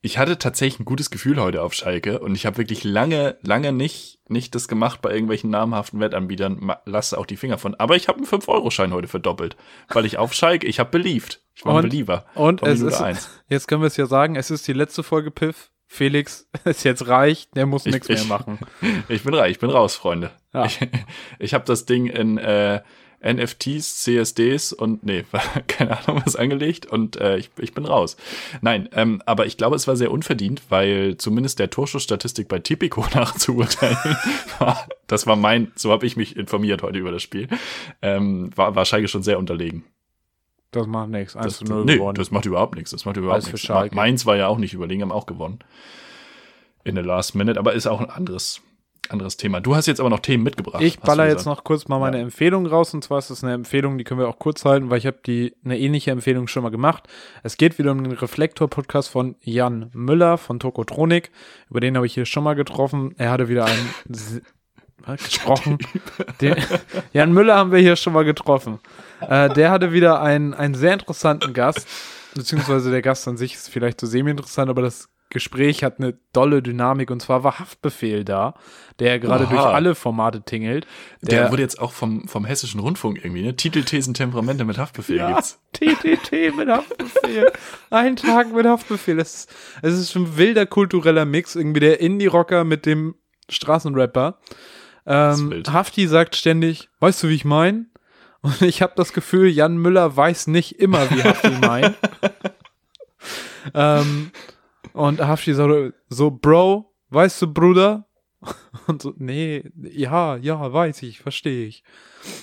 ich hatte tatsächlich ein gutes Gefühl heute auf Schalke und ich habe wirklich lange, lange nicht, nicht das gemacht bei irgendwelchen namhaften Wettanbietern. Lasse auch die Finger von. Aber ich habe einen 5-Euro-Schein heute verdoppelt, weil ich auf Schalke, ich habe beliebt. Ich war ein Believer. Und es Minute ist, eins. jetzt können wir es ja sagen, es ist die letzte Folge Piff. Felix [LAUGHS] ist jetzt reich, der muss Ich- nichts mehr machen. [LAUGHS] Ich bin reich, ich bin raus, Freunde. Ja. Ich, [LAUGHS] ich habe das Ding in äh, NFTs, CSDs und nee, [LAUGHS] keine Ahnung was angelegt und äh, ich, ich bin raus. Nein, ähm, aber ich glaube, es war sehr unverdient, weil zumindest der Torschussstatistik bei Tipico [LAUGHS] nachzuurteilen, [LAUGHS] war, das war mein, so habe ich mich informiert heute über das Spiel, ähm, war, war Schalke schon sehr unterlegen. Das macht nichts. 1 Das, zu 0 nee, gewonnen. das macht überhaupt nichts. Das macht überhaupt nichts. Mainz war ja auch nicht überlegen, haben auch gewonnen. In der Last Minute, aber ist auch ein anderes, anderes Thema. Du hast jetzt aber noch Themen mitgebracht. ich baller jetzt noch kurz mal meine Empfehlung raus. Und zwar ist das eine Empfehlung, die können wir auch kurz halten, weil ich habe die eine ähnliche Empfehlung schon mal gemacht. Es geht wieder um den Reflektor-Podcast von Jan Müller von Tokotronik. Über den habe ich hier schon mal getroffen. Er hatte wieder einen [LAUGHS] gesprochen. [LAUGHS] Den, Jan Müller haben wir hier schon mal getroffen. Äh, der hatte wieder einen, einen sehr interessanten Gast, beziehungsweise der Gast an sich ist vielleicht so semi-interessant, aber das Gespräch hat eine dolle Dynamik und zwar war Haftbefehl da, der gerade durch alle Formate tingelt. Der, wurde jetzt auch vom, vom Hessischen Rundfunk irgendwie, ne? Titelthesen, Temperamente mit Haftbefehl ja, gibt's. [LAUGHS] TTT mit Haftbefehl. Ein Tag mit Haftbefehl. Es ist, es ist ein wilder kultureller Mix. Irgendwie der Indie-Rocker mit dem Straßenrapper. Ähm. Hafti sagt ständig, weißt du, wie ich mein? Und ich habe das Gefühl, Jan Müller weiß nicht immer, wie Hafti meint. [LAUGHS] ähm, und Hafti sagt so, Bro, weißt du, Bruder? [LAUGHS] Und so, nee, ja, ja, weiß ich, verstehe ich.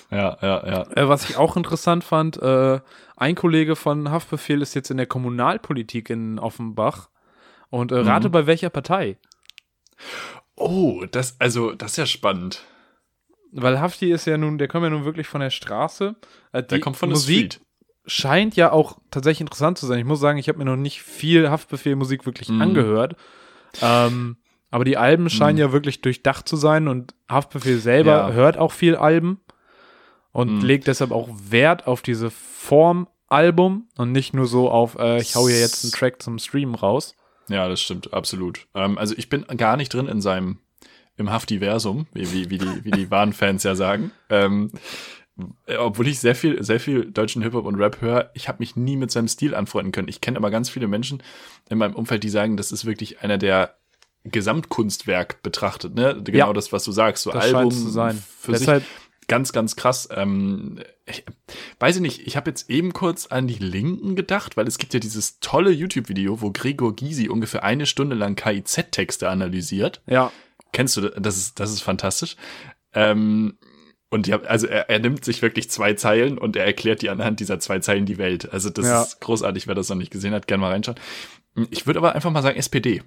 Ja, ja, ja. Äh, was ich auch interessant fand, äh, ein Kollege von Haftbefehl ist jetzt in der Kommunalpolitik in Offenbach. Und äh, rate Mhm. bei welcher Partei? Oh, das, also, das ist ja spannend. Weil Hafti ist ja nun, der kommt ja nun wirklich von der Straße. Äh, Der kommt von der Musik Street. Scheint ja auch tatsächlich interessant zu sein. Ich muss sagen, ich habe mir noch nicht viel Haftbefehl-Musik wirklich Mhm. angehört. Ähm, aber die Alben scheinen ja wirklich durchdacht zu sein und Haftbefehl selber Ja. hört auch viel Alben und Mhm. legt deshalb auch Wert auf diese Form Album und nicht nur so auf, äh, ich hau hier jetzt einen Track zum Streamen raus. Ja, das stimmt, absolut. Ähm, also ich bin gar nicht drin in seinem, im Haftiversum, wie, wie, wie die, wie die [LAUGHS] wahren Fans ja sagen. Ähm, äh, obwohl ich sehr viel, sehr viel deutschen Hip-Hop und Rap höre, ich habe mich nie mit seinem Stil anfreunden können. Ich kenne aber ganz viele Menschen in meinem Umfeld, die sagen, das ist wirklich einer der Gesamtkunstwerk betrachtet, ne? Genau Ja. das, was du sagst. So Das Album scheint zu sein. für Deshalb, sich ganz, ganz krass. Ähm, ich, weiß ich nicht, ich habe jetzt eben kurz an die Linken gedacht, weil es gibt ja dieses tolle YouTube-Video, wo Gregor Gysi ungefähr eine Stunde lang KIZ-Texte analysiert. ja, Kennst du das? Das ist, das ist fantastisch. Ähm, Und haben, also er, er nimmt sich wirklich zwei Zeilen und er erklärt die anhand dieser zwei Zeilen die Welt. Also das Ja. ist großartig, wer das noch nicht gesehen hat, gerne mal reinschauen. Ich würde aber einfach mal sagen SPD.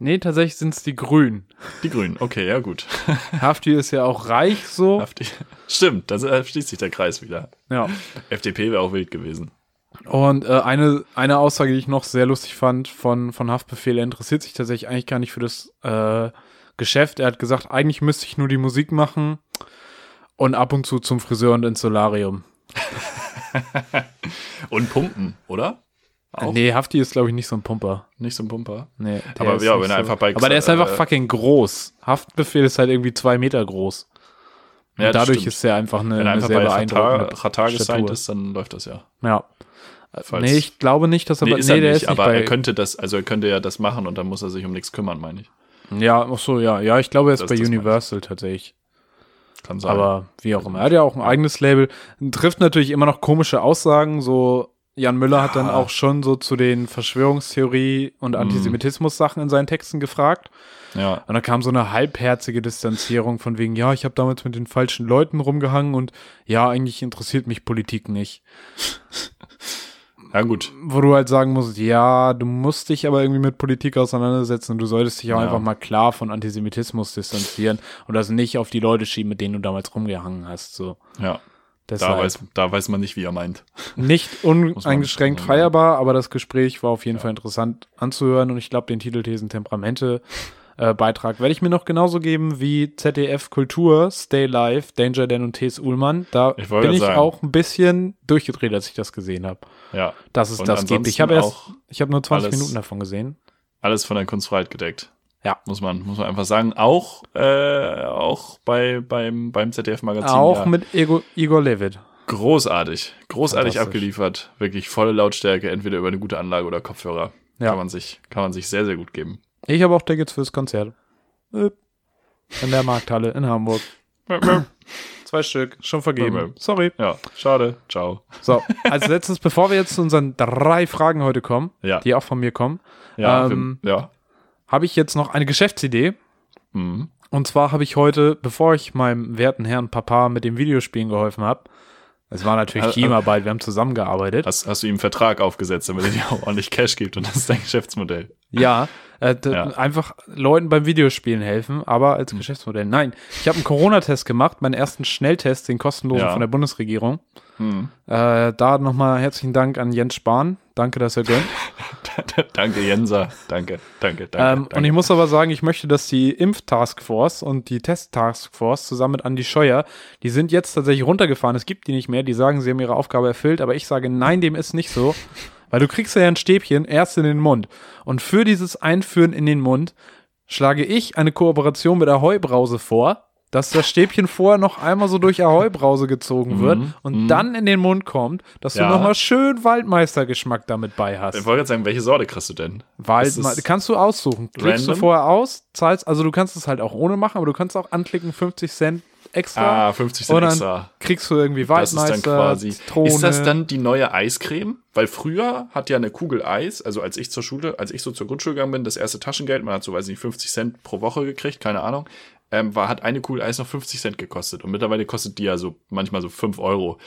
Nee, tatsächlich sind es die Grünen. Die Grünen, okay, ja gut. [LAUGHS] Hafti ist ja auch reich so. Hafti. Stimmt, da schließt sich der Kreis wieder. Ja. FDP wäre auch wild gewesen. Und äh, eine, eine Aussage, die ich noch sehr lustig fand von, von Haftbefehl, er interessiert sich tatsächlich eigentlich gar nicht für das äh, Geschäft. Er hat gesagt, eigentlich müsste ich nur die Musik machen und ab und zu zum Friseur und ins Solarium. [LAUGHS] Und Pumpen, oder? Auch Nee, Hafti ist, glaube ich, nicht so ein Pumper. nicht so ein Pumper. Nee, Aber ja, wenn er einfach bei- Aber der ist einfach äh, fucking groß. Haftbefehl ist halt irgendwie zwei Meter groß. Und Ja, das dadurch stimmt. ist er einfach eine, Wenn er eine einfach sehr bei beeindruckende Qatar gesigned ist, dann läuft das ja. Ja. Falls- nee, ich glaube nicht, dass er Nee, bei, ist nee, er der nicht, ist nicht aber er könnte das, also er könnte ja das machen und dann muss er sich um nichts kümmern, meine ich. Ja, ach so, ja, ja, ich glaube, er ist Das- bei. Universal tatsächlich. Kann sein. Aber wie auch immer. Er hat ja auch ein eigenes Label. Trifft natürlich immer noch komische Aussagen. So, Jan Müller hat dann Ja. auch schon so zu den Verschwörungstheorie- und Antisemitismus-Sachen in seinen Texten gefragt. ja. Und da kam so eine halbherzige Distanzierung von wegen, ja, ich habe damals mit den falschen Leuten rumgehangen und ja, eigentlich interessiert mich Politik nicht. [LAUGHS] Ja, gut. Wo du halt sagen musst, ja, du musst dich aber irgendwie mit Politik auseinandersetzen und du solltest dich auch Ja. einfach mal klar von Antisemitismus distanzieren und das nicht auf die Leute schieben, mit denen du damals rumgehangen hast. So. Ja. Da weiß, da weiß man nicht, wie er meint. nicht [LAUGHS] uneingeschränkt feierbar, aber das Gespräch war auf jeden Fall interessant anzuhören und ich glaube, den Titelthesen Temperamente äh, Beitrag werde ich mir noch genauso geben wie ZDF Kultur, Stay Live, Danger Dan und T.S. Ullmann. Da Ich bin ich sagen. auch ein bisschen durchgedreht, als ich das gesehen habe. Ja. Dass es Und das gibt. Ich habe erst, ich habe nur 20 alles- Minuten davon gesehen. Alles von der Kunstfreiheit gedeckt. Ja. Muss man, muss man einfach sagen. Auch, äh, auch bei, beim, beim ZDF-Magazin. Auch ja. mit Ego, Igor Levit. Großartig. Großartig abgeliefert. Wirklich volle Lautstärke, entweder über eine gute Anlage oder Kopfhörer. Ja. Kann man sich, kann man sich sehr, sehr gut geben. Ich habe auch Tickets fürs Konzert. Äh, In der Markthalle in Hamburg. Zwei Stück, schon vergeben. Sorry. Ja, schade. Ciao. So, als letztes, bevor wir jetzt zu unseren drei Fragen heute kommen, Ja. die auch von mir kommen, Ja, Ähm, ja. habe ich jetzt noch eine Geschäftsidee. Mhm. Und zwar habe ich heute, bevor ich meinem werten Herrn Papa mit dem Videospielen geholfen habe, es war natürlich Äh, Teamarbeit, wir haben zusammengearbeitet. Hast, hast du ihm einen Vertrag aufgesetzt, damit er dir auch ordentlich Cash gibt und das ist dein Geschäftsmodell. Ja, äh, Ja. einfach Leuten beim Videospielen helfen, aber als Geschäftsmodell. Nein, ich habe einen Corona-Test gemacht, meinen ersten Schnelltest, den kostenlosen Ja. von der Bundesregierung. Mhm. Äh, da nochmal herzlichen Dank an Jens Spahn. Danke, dass er gönnt. [LAUGHS] [LAUGHS] danke, Jenser. Danke, danke, danke. Ähm, danke. und ich muss aber sagen, ich möchte, dass die Impf-Taskforce und die Test-Taskforce zusammen mit Andy Scheuer, die sind jetzt tatsächlich runtergefahren. Es gibt die nicht mehr. Die sagen, sie haben ihre Aufgabe erfüllt, aber ich sage, nein, dem ist nicht so. Weil du kriegst ja ein Stäbchen erst in den Mund. Und für dieses Einführen in den Mund schlage ich eine Kooperation mit der Heubrause vor, dass das Stäbchen vorher noch einmal so durch Ahoi-Brause gezogen wird und dann in den Mund kommt, dass Ja. du nochmal schön Waldmeistergeschmack damit bei hast. ich wollte gerade sagen, welche Sorte kriegst du denn? Wald, Ist es kannst du aussuchen. Klickst du vorher aus, zahlst, also du kannst es halt auch ohne machen, aber du kannst auch anklicken 50 Cent extra. Ah, 50 Cent extra. kriegst du irgendwie Das ist Waldmeister, dann quasi. Zitrone. Ist das dann die neue Eiscreme? Weil früher hat ja eine Kugel Eis, also als ich zur Schule, als ich so zur Grundschule gegangen bin, das erste Taschengeld, man hat so, weiß ich nicht, 50 Cent pro Woche gekriegt, keine Ahnung, ähm, war, hat eine Kugel Eis noch 50 Cent gekostet. Und mittlerweile kostet die ja so manchmal so 5 Euro.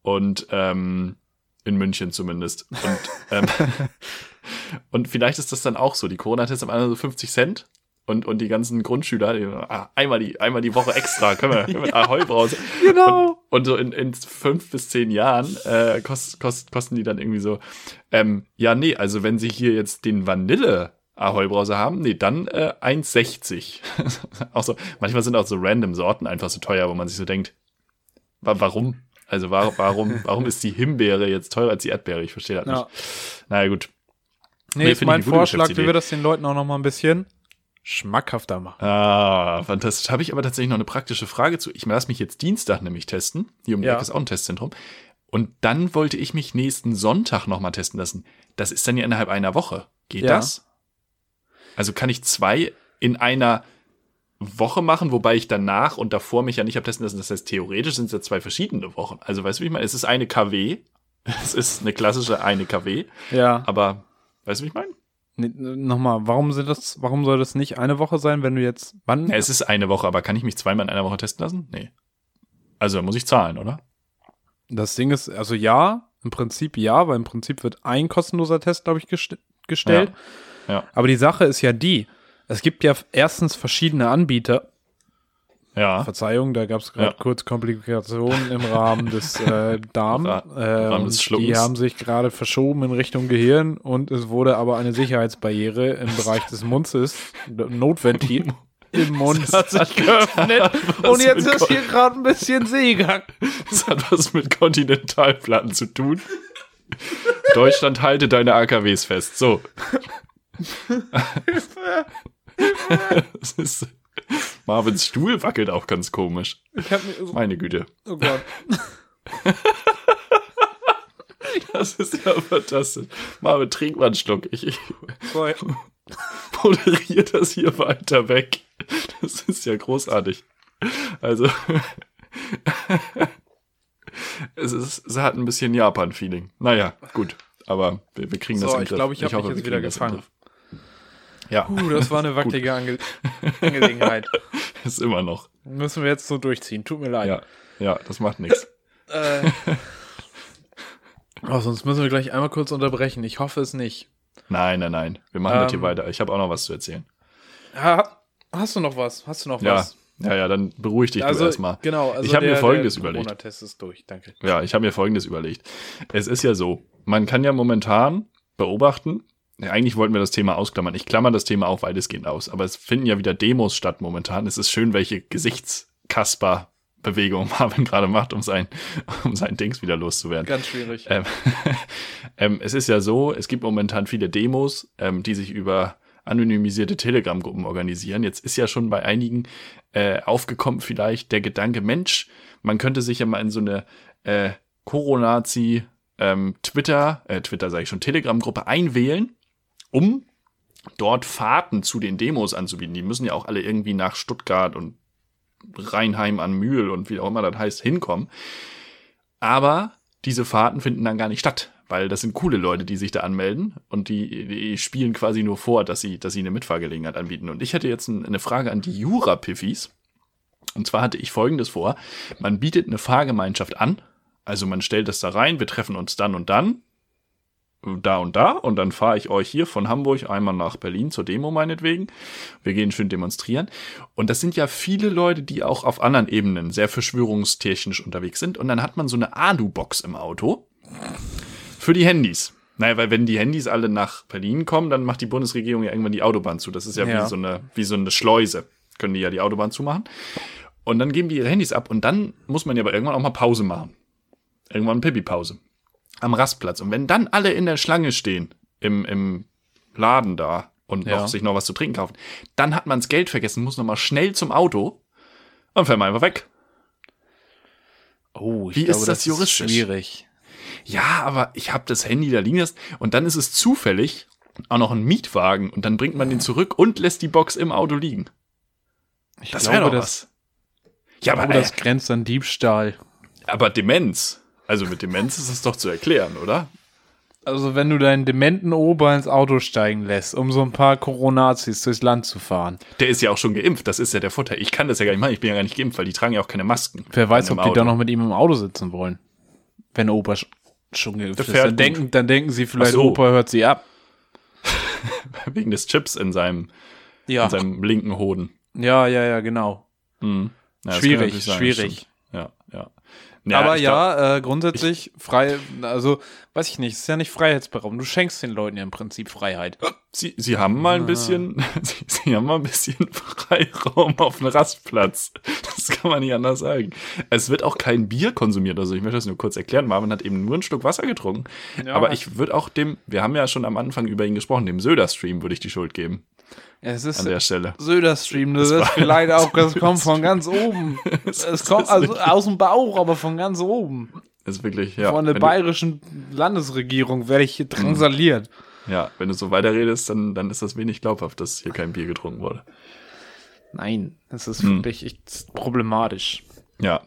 Und ähm, in München zumindest. Und, ähm, [LAUGHS] und vielleicht ist das dann auch so. Die Corona-Tests am Ende so 50 Cent. Und, und die ganzen Grundschüler, die, ah, einmal, die, einmal die Woche extra, können wir, können wir Ahoi-Brause. [LAUGHS] Genau. Und so in, in fünf bis zehn Jahren äh, kost, kost, kosten die dann irgendwie so. Ähm, ja, nee, also wenn sie hier jetzt den Vanille Ahoi-Brause haben, nee, dann äh, 1,60. [LAUGHS] auch so, manchmal sind auch so random Sorten einfach so teuer, wo man sich so denkt, wa warum? Also warum, warum, [LAUGHS] warum ist die Himbeere jetzt teurer als die Erdbeere? Ich verstehe das Ja. nicht. Naja, gut. Nee, Nee, ist mein Vorschlag, wie wir das den Leuten auch noch mal ein bisschen schmackhafter machen. Ah, fantastisch. Habe ich aber tatsächlich noch eine praktische Frage zu. Ich lasse mich jetzt Dienstag nämlich testen. Hier um die Ja. Ecke ist auch ein Testzentrum. Und dann wollte ich mich nächsten Sonntag nochmal testen lassen. Das ist dann ja innerhalb einer Woche. Geht Ja. das? Also kann ich zwei in einer Woche machen, wobei ich danach und davor mich ja nicht habe testen lassen. Das heißt, theoretisch sind es ja zwei verschiedene Wochen. Also weißt du, wie ich meine? Es ist eine KW. Es ist eine klassische eine KW. Ja. Aber weißt du, wie ich meine? Nee, Nochmal, warum sind das, warum soll das nicht eine Woche sein, wenn du jetzt, wann? Ja, es ist eine Woche, aber kann ich mich zweimal in einer Woche testen lassen? Nee. Also muss ich zahlen, oder? Das Ding ist, also ja, im Prinzip ja, weil im Prinzip wird ein kostenloser Test, glaube ich, gest gestellt. Ja. Ja. Aber die Sache ist ja die, es gibt ja erstens verschiedene Anbieter. Ja. Verzeihung, da gab es gerade Ja. kurz Komplikationen im Rahmen des äh, Darm. Ra- Rahmen des die Schluckens. haben sich gerade verschoben in Richtung Gehirn und es wurde aber eine Sicherheitsbarriere im Bereich des Munzes, ein Notventil [LAUGHS] im Mund hat sich geöffnet [LAUGHS] was und jetzt ist hier gerade ein bisschen Seegang. Das hat was mit Kontinentalplatten zu tun. Deutschland, halte deine AKWs fest. So. Das [LAUGHS] ist, Marvins Stuhl wackelt auch ganz komisch. Ich mir, Meine Güte. oh Gott. [LAUGHS] Das ist ja fantastisch. Marvin, trink mal einen Schluck. Ich, ich [LAUGHS] moderiere das hier weiter weg. Das ist ja großartig. Also. Es, ist, es hat ein bisschen Japan-Feeling. Naja, gut. Aber wir, wir kriegen das So, im ich Griff. glaube, ich habe mich jetzt wieder das im gefangen. Ja, Uh, das war eine [LAUGHS] wackelige Ange Angelegenheit. [LAUGHS] ist immer noch. Müssen wir jetzt so durchziehen. Tut mir leid. Ja, ja, das macht nichts. [LAUGHS] Äh. Oh, sonst müssen wir gleich einmal kurz unterbrechen. Ich hoffe es nicht. Nein, nein, nein. Wir machen das hier Ähm, weiter. Ich habe auch noch was zu erzählen. Ha, hast du noch was? Hast du noch Ja, was? ja, ja, dann beruhig dich also, erstmal. Genau, also Ich hab mir Folgendes überlegt. Corona-Test ist durch, danke. Ja, ich habe mir Folgendes überlegt. Es ist ja so, man kann ja momentan beobachten, eigentlich wollten wir das Thema ausklammern. Ich klammer das Thema auch weitestgehend aus, aber es finden ja wieder Demos statt momentan. Es ist schön, welche Gesichtskasper-Bewegung [LAUGHS] Marvin gerade macht, um sein, um sein Dings wieder loszuwerden. Ganz schwierig. Ähm, [LAUGHS] ähm, es ist ja so, es gibt momentan viele Demos, ähm, die sich über anonymisierte Telegram-Gruppen organisieren. Jetzt ist ja schon bei einigen äh, aufgekommen vielleicht der Gedanke, Mensch, man könnte sich ja mal in so eine äh, Coronazi ähm, Twitter, äh, Twitter sage ich schon, Telegram-Gruppe einwählen, um dort Fahrten zu den Demos anzubieten. Die müssen ja auch alle irgendwie nach Stuttgart und Rheinheim an Mühl und wie auch immer das heißt, hinkommen. Aber diese Fahrten finden dann gar nicht statt, weil das sind coole Leute, die sich da anmelden und die, die spielen quasi nur vor, dass sie, dass sie eine Mitfahrgelegenheit anbieten. Und ich hätte jetzt ein, eine Frage an die Jura-Piffis. Und zwar hatte ich folgendes vor. Man bietet eine Fahrgemeinschaft an. Also man stellt das da rein, wir treffen uns dann und dann, da und da, und dann fahre ich euch hier von Hamburg einmal nach Berlin zur Demo meinetwegen. Wir gehen schön demonstrieren. Und das sind ja viele Leute, die auch auf anderen Ebenen sehr verschwörungstechnisch unterwegs sind. Und dann hat man so eine Alu-Box im Auto für die Handys. Naja, weil wenn die Handys alle nach Berlin kommen, dann macht die Bundesregierung ja irgendwann die Autobahn zu. Das ist ja, Ja. Wie, so eine, wie so eine Schleuse. Können die ja die Autobahn zumachen. Und dann geben die ihre Handys ab und dann muss man ja aber irgendwann auch mal Pause machen. Irgendwann Pipi-Pause. Am Rastplatz. Und wenn dann alle in der Schlange stehen, im, im Laden da und Ja. noch, sich noch was zu trinken kaufen, dann hat man das Geld vergessen, muss nochmal schnell zum Auto und fährt man einfach weg. Oh, ich Wie glaube, ist das juristisch? schwierig. Ja, aber ich habe das Handy da liegen lassen und dann ist es zufällig auch noch ein Mietwagen und dann bringt man den zurück und lässt die Box im Auto liegen. Ich Das wäre doch das, was. Ja, aber das grenzt an Diebstahl. aber Demenz. Also mit Demenz ist es doch zu erklären, oder? Also wenn du deinen dementen Opa ins Auto steigen lässt, um so ein paar Coronazis durchs Land zu fahren. Der ist ja auch schon geimpft, das ist ja der Vorteil. Ich kann das ja gar nicht machen, ich bin ja gar nicht geimpft, weil die tragen ja auch keine Masken. Wer weiß, ob die Auto. da noch mit ihm im Auto sitzen wollen. Wenn Opa sch- schon geimpft ist. Dann denken, dann denken sie vielleicht, so. Opa hört sie ab. [LAUGHS] Wegen des Chips in seinem, Ja, in seinem linken Hoden. ja, ja, ja, genau. Mhm. Ja, Schwierig, schwierig. Ja, ja. Aber ich glaub- ja, äh, grundsätzlich frei, also weiß ich nicht, es ist ja nicht freiheitsberaubend. Du schenkst den Leuten ja im Prinzip Freiheit. Sie, sie haben mal ein bisschen, [LAUGHS] sie, sie haben mal ein bisschen [LAUGHS] Freiraum auf dem Rastplatz. Das kann man nicht anders sagen. Es wird auch kein Bier konsumiert. Also ich möchte das nur kurz erklären. Marvin hat eben nur ein Stück Wasser getrunken. Ja. Aber ich würde auch dem, wir haben ja schon am Anfang über ihn gesprochen, dem Söder-Stream würde ich die Schuld geben. Es ist An der Stelle. Söder-Stream, das, ist war- vielleicht auch, [LAUGHS] das kommt von ganz oben. [LAUGHS] Es ist kommt also aus dem Bauch, aber von ganz oben. Ist wirklich, ja. von der bayerischen Landesregierung werde ich hier drangsaliert. ja, wenn du so weiterredest, dann, dann ist das wenig glaubhaft, dass hier kein Bier getrunken wurde. Nein, das ist Hm. wirklich echt problematisch. Ja.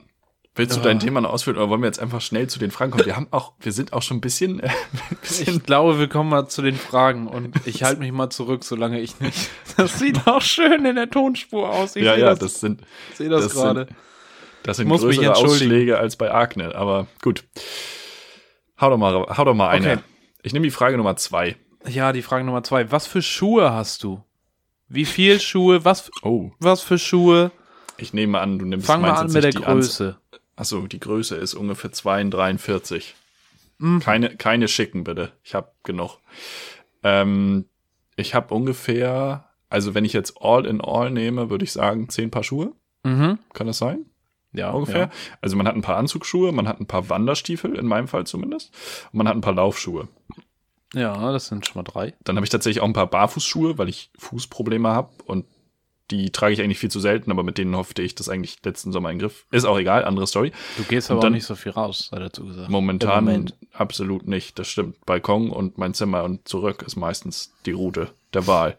Willst du dein Thema noch ausführen oder wollen wir jetzt einfach schnell zu den Fragen kommen? Wir haben auch, wir sind auch schon ein bisschen, äh, [LAUGHS] ein bisschen Ich glaube, wir kommen mal zu den Fragen und ich halte mich mal zurück, solange ich nicht. [LAUGHS] Das sieht auch schön in der Tonspur aus. Ich ja, ja, das, das sind, sehe das das gerade. Das sind Muss größere. Ausschläge als bei Agne, aber gut. Hau doch mal, hau doch mal eine. Okay. Ich nehme die Frage Nummer zwei. Ja, die Frage Nummer zwei. Was für Schuhe hast du? Wie viel Schuhe? Was, Oh, was für Schuhe? ich nehme an, du nimmst Fangen wir meinst an mit der Größe. Achso, die Größe ist ungefähr 2,43. Mhm. Keine, keine schicken, bitte. Ich habe genug. Ähm, ich habe ungefähr, also wenn ich jetzt all in all nehme, würde ich sagen, 10 Paar Schuhe. Mhm. Kann das sein? Ja, ungefähr. Ja. Also man hat ein paar Anzugsschuhe, man hat ein paar Wanderstiefel, in meinem Fall zumindest. Und man hat ein paar Laufschuhe. ja, das sind schon mal drei. Dann habe ich tatsächlich auch ein paar Barfußschuhe, weil ich Fußprobleme habe und die trage ich eigentlich viel zu selten, aber mit denen hoffte ich das eigentlich letzten Sommer in den Griff. Ist auch egal, andere Story. Du gehst aber dann- auch nicht so viel raus, sei dazu gesagt. Momentan Moment. absolut nicht. Das stimmt. Balkon und mein Zimmer und zurück ist meistens die Route der Wahl.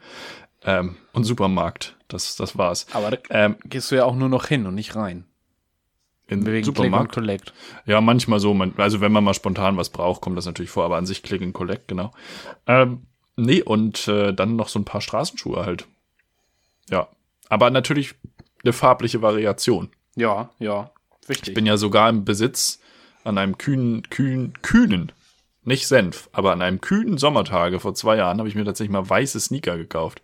Ähm, und Supermarkt. Das, das war's. Aber da Ähm, gehst du ja auch nur noch hin und nicht rein. in Wegen Click Supermarkt. Collect. Ja, manchmal so. Man, also wenn man mal spontan was braucht, kommt das natürlich vor, aber an sich Click and Collect, genau. Ähm, nee, und äh, dann noch so ein paar Straßenschuhe halt. Ja. Aber natürlich eine farbliche Variation. Ja, ja. Wichtig. Ich bin ja sogar im Besitz an einem kühnen, kühlen, kühnen, nicht Senf, aber an einem kühlen Sommertage vor zwei Jahren habe ich mir tatsächlich mal weiße Sneaker gekauft.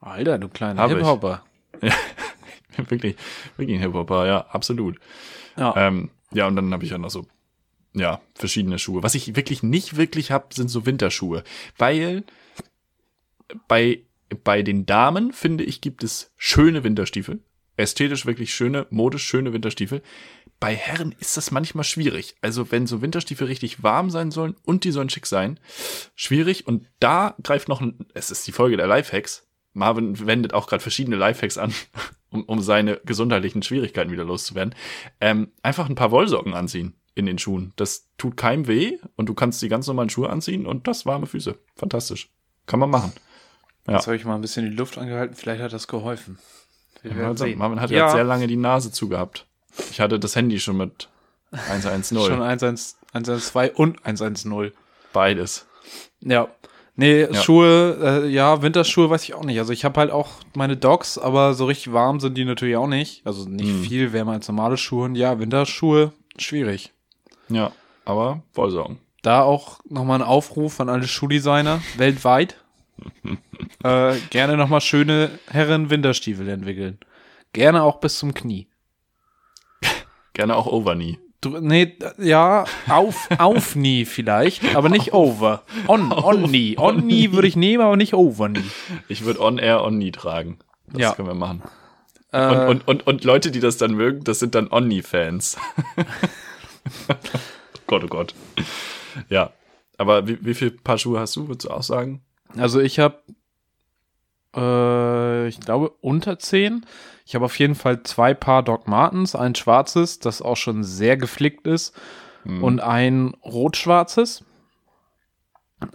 Alter, du kleiner. Hip-Hopper. [LAUGHS] wirklich, wirklich ein Hip-Hopper, ja, absolut. Ja. Ähm, ja, und dann habe ich ja noch so, ja, verschiedene Schuhe. Was ich wirklich nicht wirklich habe, sind so Winterschuhe. Weil bei, bei den Damen, finde ich, gibt es schöne Winterstiefel. Ästhetisch wirklich schöne, modisch schöne Winterstiefel. Bei Herren ist das manchmal schwierig. Also wenn so Winterstiefel richtig warm sein sollen und die sollen schick sein, schwierig. Und da greift noch ein, es ist die Folge der Lifehacks. Marvin wendet auch gerade verschiedene Lifehacks an, [LAUGHS] um, um seine gesundheitlichen Schwierigkeiten wieder loszuwerden. Ähm, einfach ein paar Wollsocken anziehen in den Schuhen. Das tut keinem weh und du kannst die ganz normalen Schuhe anziehen und das warme Füße. Fantastisch. Kann man machen. Ja. Jetzt habe ich mal ein bisschen die Luft angehalten. Vielleicht hat das geholfen. Wir werden Marvin sehen. Marvin hat ja sehr lange die Nase zugehabt. Ich hatte das Handy schon mit [LAUGHS] 110. schon 112 und 110. Beides. Ja. Nee, Ja. Schuhe, äh, ja, Winterschuhe weiß ich auch nicht. Also ich habe halt auch meine Dogs, aber so richtig warm sind die natürlich auch nicht. Also nicht Hm. viel wärmer als normale Schuhe. Und ja, Winterschuhe, schwierig. Ja, aber Wollsocken. Da auch nochmal ein Aufruf an alle Schuhdesigner weltweit. [LAUGHS] äh, gerne nochmal schöne Herren-Winterstiefel entwickeln. Gerne auch bis zum Knie. Gerne auch Overknee. Du, nee, ja, auf, auf nie vielleicht, aber nicht over. On, on nie. On nie würde ich nehmen, aber nicht over nie. Ich würde On-Air, On-Knee tragen. Das Ja. können wir machen. Äh, Und, und, und, und Leute, die das dann mögen, das sind dann On-Knee-Fans. [LAUGHS] oh Gott, oh Gott. Ja. Aber wie, wie viel Paar Schuhe hast du, würdest du auch sagen? Also ich habe, äh, ich glaube, unter 10. Ich habe auf jeden Fall zwei Paar Doc Martens, ein schwarzes, das auch schon sehr geflickt ist, Hm. und ein rot-schwarzes.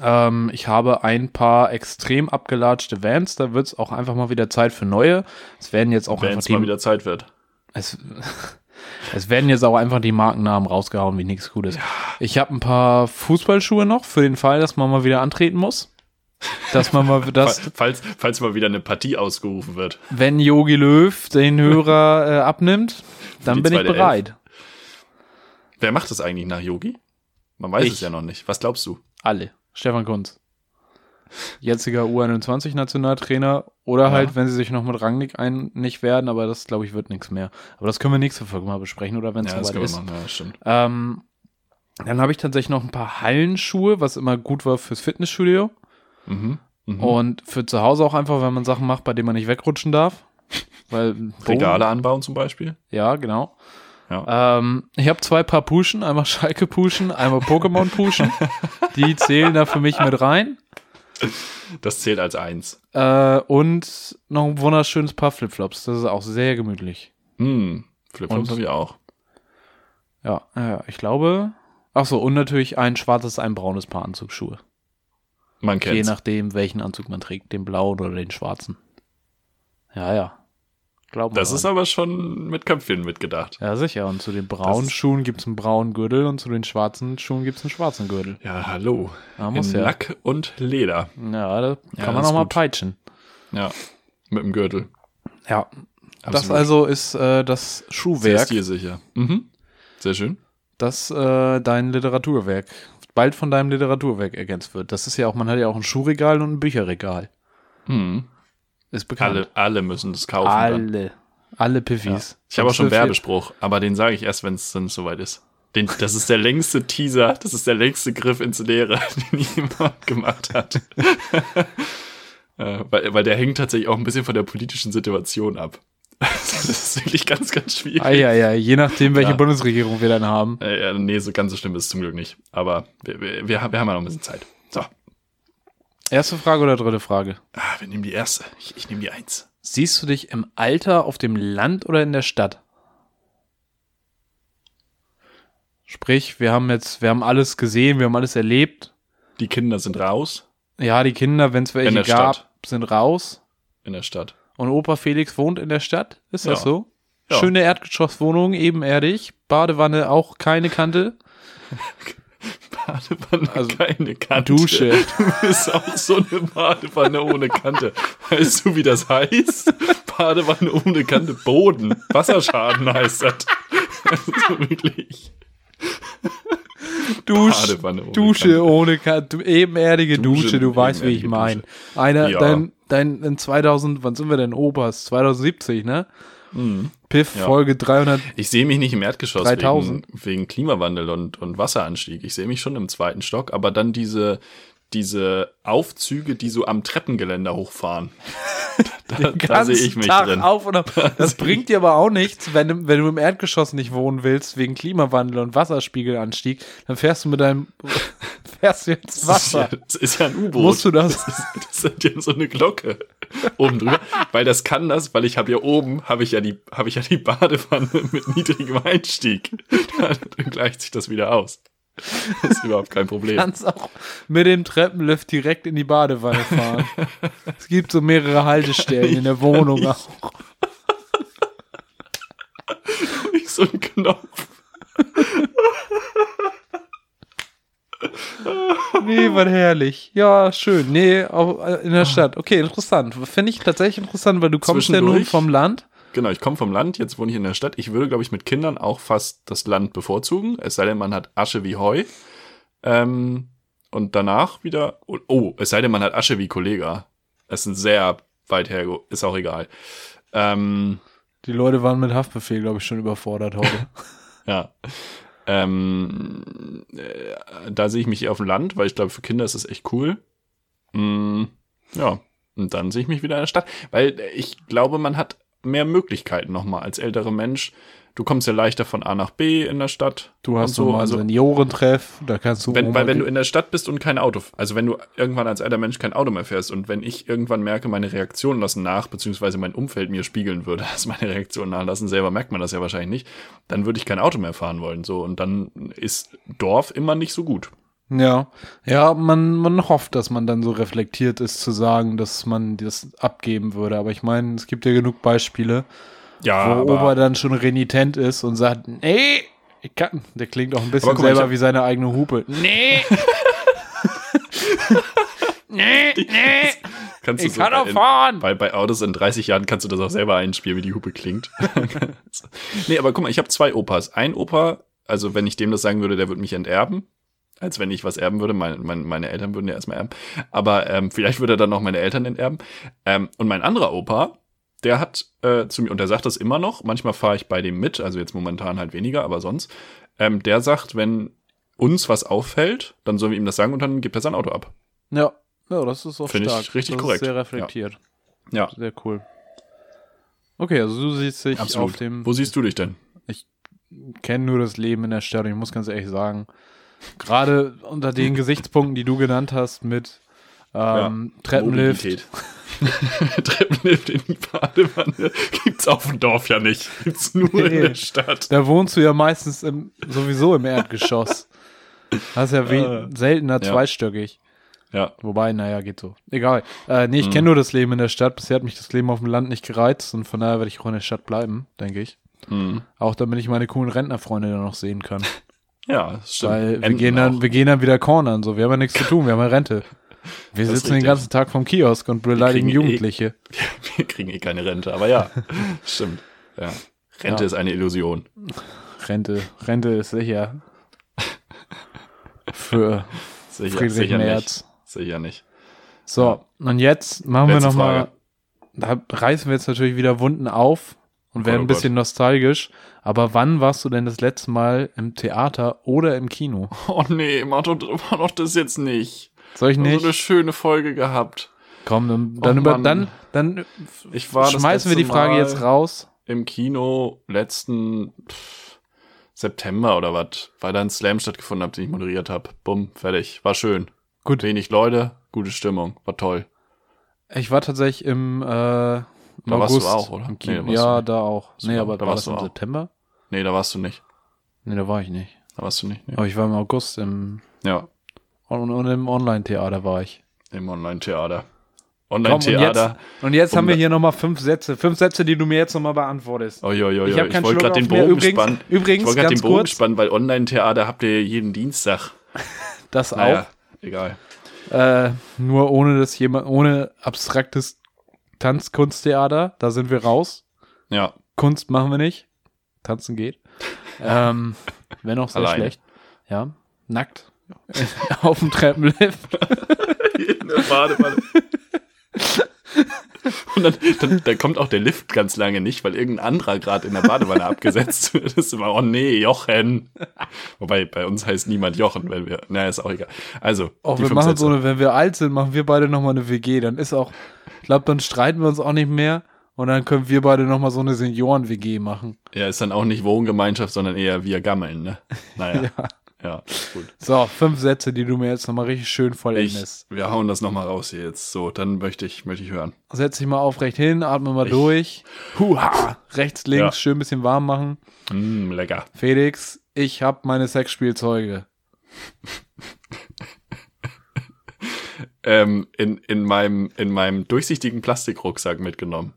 Ähm, ich habe ein paar extrem abgelatschte Vans, da wird es auch einfach mal wieder Zeit für neue. Es werden jetzt auch Wenn einfach es mal die, wieder Zeit wird. es, [LAUGHS] es werden jetzt auch einfach die Markennamen rausgehauen, wie nichts Gutes. Ich habe ein paar Fußballschuhe noch, für den Fall, dass man mal wieder antreten muss. Dass man mal [LAUGHS] das, Fa- Falls, falls mal wieder eine Partie ausgerufen wird. wenn Yogi Löw den Hörer [LAUGHS] äh, abnimmt, dann bin ich bereit. Wer macht das eigentlich nach Yogi? Man weiß Ich. es ja noch nicht. Was glaubst du? Alle. Stefan Kunz. Jetziger U21-Nationaltrainer. Oder Ja. halt, wenn sie sich noch mit Rangnick einig werden, aber das, glaube ich, wird nichts mehr. Aber das können wir nächste Folge mal besprechen, oder wenn es Ja, soweit ist. machen. Ja, stimmt. Ähm, dann habe ich tatsächlich noch ein paar Hallenschuhe, was immer gut war fürs Fitnessstudio. Mhm. Mhm. Und für zu Hause auch einfach, wenn man Sachen macht, bei denen man nicht wegrutschen darf. [LAUGHS] Weil Regale anbauen zum Beispiel. Ja, genau. Ja. Ähm, ich habe zwei Paar Puschen, einmal Schalke Puschen, einmal Pokémon Puschen. [LAUGHS] Die zählen da für mich mit rein. Das zählt als eins. Äh, und noch ein wunderschönes Paar Flipflops. Das ist auch sehr gemütlich. Hm. Flipflops habe ich auch. Ja, ja, ich glaube. Ach so, und natürlich ein schwarzes, ein braunes Paar Anzugsschuhe. Man Je kennt's. nachdem, welchen Anzug man trägt, den blauen oder den schwarzen. Ja, ja. Glauben Das ist aber schon mit Köpfchen mitgedacht. Ja, sicher. Und zu den braunen ist- Schuhen gibt's einen braunen Gürtel und zu den schwarzen Schuhen gibt's einen schwarzen Gürtel. Ja, hallo. Da muss In ja. Lack und Leder. Ja, da Ja, kann man noch mal peitschen. Ja. Mit dem Gürtel. Ja. Das also ist äh, das Sehr Schuhwerk, stilsicher. Mhm. Sehr schön. das äh, dein Literaturwerk bald von deinem Literaturwerk ergänzt wird. Das ist ja auch, man hat ja auch ein Schuhregal und ein Bücherregal. Mhm. Ist bekannt. Alle, alle müssen das kaufen. Dann. alle, alle Piffis. Ich habe auch schon Zwölf- Werbespruch, aber den sage ich erst, wenn es dann soweit ist. Den, das ist der längste Teaser, das ist der längste Griff ins Leere, [LAUGHS] den jemand gemacht hat. [LAUGHS] äh, weil, weil der hängt tatsächlich auch ein bisschen von der politischen Situation ab. Das ist wirklich ganz, ganz schwierig. Ah, ja, ja, je nachdem, welche Ja. Bundesregierung wir dann haben. Äh, ja, nee, so ganz so schlimm ist es zum Glück nicht. Aber wir, wir, wir, haben- wir haben ja noch ein bisschen Zeit. So, Erste Frage oder dritte Frage? ah, wir nehmen die erste. Ich, ich nehme die eins. Siehst du dich im Alter auf dem Land oder in der Stadt? Sprich, wir haben jetzt, wir haben alles gesehen, wir haben alles erlebt. Die Kinder sind raus Ja, die Kinder, wenn es welche gab, Stadt. sind raus. in der Stadt. Und Opa Felix wohnt in der Stadt. Ist das Ja. so? Ja. Schöne Erdgeschosswohnung, ebenerdig. Badewanne auch keine Kante. [LAUGHS] Badewanne, Also, keine Kante. Dusche. Du bist auch so eine Badewanne ohne Kante. Weißt du, wie das heißt? Badewanne ohne Kante, Boden. Wasserschaden heißt das. Also wirklich. Dusch, ohne Dusche Kante. ohne Kante. Ebenerdige Dusche, Dusche, du weißt, wie ich meine. Einer, Ja. dein, dein, in 2000, wann sind wir denn, Opas? 2070, ne? Piff, Mhm. Ja. Folge 300. Ich sehe mich nicht im Erdgeschoss 3000. wegen, wegen Klimawandel und, und Wasseranstieg. Ich sehe mich schon im zweiten Stock, aber dann diese, diese Aufzüge, die so am Treppengeländer hochfahren. [LAUGHS] da, da sehe ich mich Tag drin. auf und ab. [LAUGHS] Das bringt dir aber auch nichts, wenn du, wenn du im Erdgeschoss nicht wohnen willst, wegen Klimawandel und Wasserspiegelanstieg, dann fährst du mit deinem, [LAUGHS] fährst du ins Das ist, ja, Wasser. das ist ja ein U-Boot. Musst du das? Das, ist, das hat ja so eine Glocke [LAUGHS] oben drüber. Weil das kann das, weil ich habe ja oben, habe ich ja die, habe ich ja die Badewanne mit niedrigem Einstieg. Dann gleicht sich das wieder aus. [LAUGHS] Das ist überhaupt kein Problem. kannst auch mit dem Treppenlift direkt in die Badewanne fahren. es gibt so mehrere Haltestellen in der [LAUGHS] Wohnung auch. [LAUGHS] Nicht so ein Knopf. Nee, war herrlich. Ja, schön. Nee, auch in der Stadt. Okay, interessant. Finde ich tatsächlich interessant, weil du kommst ja nun vom Land. Genau, ich komme vom Land, jetzt wohne ich in der Stadt. Ich würde, glaube ich, mit Kindern auch fast das Land bevorzugen. Es sei denn, man hat Asche wie Heu. Ähm, und danach wieder. Oh, oh, es sei denn, man hat Asche wie Kollega. Es ist ein sehr weit her, ist auch egal. Ähm, Die Leute waren mit Haftbefehl, glaube ich, schon überfordert heute. [LAUGHS] [LAUGHS] ja. Ähm, äh, da sehe ich mich eher auf dem Land, weil ich glaube, für Kinder ist es echt cool. Mm, ja, und dann sehe ich mich wieder in der Stadt, weil ich glaube, man hat mehr Möglichkeiten nochmal als älterer Mensch. Du kommst ja leichter von A nach B in der Stadt. Du hast so also einen Seniorentreff, da kannst du wenn, Oma weil wenn du in der Stadt bist und kein Auto, also wenn du irgendwann als alter Mensch kein Auto mehr fährst und wenn ich irgendwann merke, meine Reaktionen lassen nach, beziehungsweise mein Umfeld mir spiegeln würde, [LAUGHS] dass meine Reaktionen nachlassen, selber merkt man das ja wahrscheinlich nicht, dann würde ich kein Auto mehr fahren wollen, so. Und dann ist Dorf immer nicht so gut. Ja, ja, man, man hofft, dass man dann so reflektiert ist, zu sagen, dass man das abgeben würde. Aber ich meine, es gibt ja genug Beispiele, Ja, wo Opa dann schon renitent ist und sagt, nee, ich kann, der klingt auch ein bisschen mal, selber hab- wie seine eigene Hupe. Nee. [LAUGHS] nee, nee, kannst du ich so kann auch fahren. Bei, bei Autos in 30 Jahren kannst du das auch selber einspielen, wie die Hupe klingt. [LAUGHS] nee, aber guck mal, ich habe zwei Opas. Ein Opa, also wenn ich dem das sagen würde, der würde mich enterben. Als wenn ich was erben würde. Meine, meine, meine Eltern würden ja erstmal erben. Aber ähm, vielleicht würde er dann noch meine Eltern enterben. Ähm, und mein anderer Opa, der hat äh, zu mir, und der sagt das immer noch, manchmal fahre ich bei dem mit, also jetzt momentan halt weniger, aber sonst, ähm, der sagt, wenn uns was auffällt, dann sollen wir ihm das sagen und dann gibt er sein Auto ab. Ja, ja, das ist auch Finde ich stark. richtig das korrekt. Ist sehr reflektiert. Ja, Sehr cool. Okay, also du siehst dich absolut. auf dem Wo siehst du dich denn? kenne nur das Leben in der Stadt ich muss ganz ehrlich sagen, gerade unter den Gesichtspunkten, die du genannt hast mit ähm, Treppenlift, Mobilität. [LAUGHS] Treppenlift in die Badewanne [LAUGHS] gibt's auf dem Dorf ja nicht. Gibt's nur in Nee. der [LAUGHS] Stadt. da wohnst du ja meistens im, sowieso im Erdgeschoss. Das ist ja Äh, seltener ja. zweistöckig. Ja. Wobei, naja, geht so. Egal. Äh, nee, ich Mhm. kenne nur das Leben in der Stadt. Bisher hat mich das Leben auf dem Land nicht gereizt und von daher werde ich auch in der Stadt bleiben, denke ich. Hm. Auch damit ich meine coolen Rentnerfreunde dann noch sehen kann. Ja, stimmt. Weil wir gehen, dann, auch. wir gehen dann wieder cornern, so. Wir haben ja nichts zu tun, wir haben ja Rente. Wir Das sitzen den ganzen Tag vom Kiosk und beleidigen eh- Jugendliche. [LAUGHS] Wir kriegen eh keine Rente, aber ja, [LAUGHS] stimmt. Ja. Rente Ja. ist eine Illusion. Rente, Rente ist sicher. Für Sicher, Friedrich sicher Merz. nicht. Sicher nicht. So, und jetzt machen Letzte wir nochmal, da reißen wir jetzt natürlich wieder Wunden auf und werden Oh ein bisschen nostalgisch. Aber wann warst du denn das letzte Mal im Theater oder im Kino? [LAUGHS] Oh nee, mach doch, mach doch das jetzt nicht. Soll ich nicht? So eine schöne Folge gehabt. Komm, dann, dann, Oh über, dann, dann Ich war schmeißen wir die Frage Mal jetzt raus. Im Kino letzten pff, September oder was, weil da ein Slam stattgefunden hat, den ich moderiert habe. Bumm, fertig. War schön. Gut. Wenig Leute, gute Stimmung. War toll. Ich war tatsächlich im, äh, Da warst August du auch, oder? Nee, Kino. da warst ja, du da auch. Nee, aber da war warst das im du auch. September? Nee, da warst du nicht. Nee, da war ich nicht. Da warst du nicht. Nee. Aber ich war im August im, Ja, und, und im Online-Theater war ich. im Online-Theater. Komm, und jetzt, Online-Theater. und jetzt haben wir hier nochmal fünf Sätze. Fünf Sätze, die du mir jetzt nochmal beantwortest. Oh, jo, jo, Ich keinen wollte gerade den. Bogen Übrigens- spannen. übrigens, ich wollte gerade den Bogen kurz- spannen, weil Online-Theater habt ihr jeden Dienstag. Das auch. Naja, egal. Äh, nur ohne das jemand, ohne abstraktes Tanzkunsttheater, da sind wir raus. Ja, Kunst machen wir nicht. Tanzen geht. [LAUGHS] ähm, Wäre noch sehr Alleine. schlecht. Ja. Nackt. [LAUGHS] Auf dem Treppenlift. [LAUGHS] in der Badewanne. [LAUGHS] Und dann, dann, dann kommt auch der Lift ganz lange nicht, weil irgendein anderer gerade in der Badewanne abgesetzt [LAUGHS] wird. Das ist immer, oh nee, Jochen. [LAUGHS] Wobei bei uns heißt niemand Jochen, wenn wir, naja, ist auch egal. Also, Auch die wir machen so eine, wenn wir alt sind, machen wir beide nochmal eine WG. Dann ist auch, ich glaube, dann streiten wir uns auch nicht mehr. Und dann können wir beide nochmal so eine Senioren-WG machen. Ja, ist dann auch nicht Wohngemeinschaft, sondern eher wir gammeln, ne? Naja, Ja. Ja, gut. So, fünf Sätze, die du mir jetzt nochmal richtig schön Ich, vollendest. wir hauen das nochmal raus hier jetzt. So, dann möchte ich, möchte ich hören. Setz dich mal aufrecht hin, atme mal Ich- durch. Huha! Rechts, links, Ja. schön ein bisschen warm machen. Mm, lecker. Felix, ich hab meine Sexspielzeuge. ähm, in, in, meinem, in meinem durchsichtigen Plastikrucksack mitgenommen.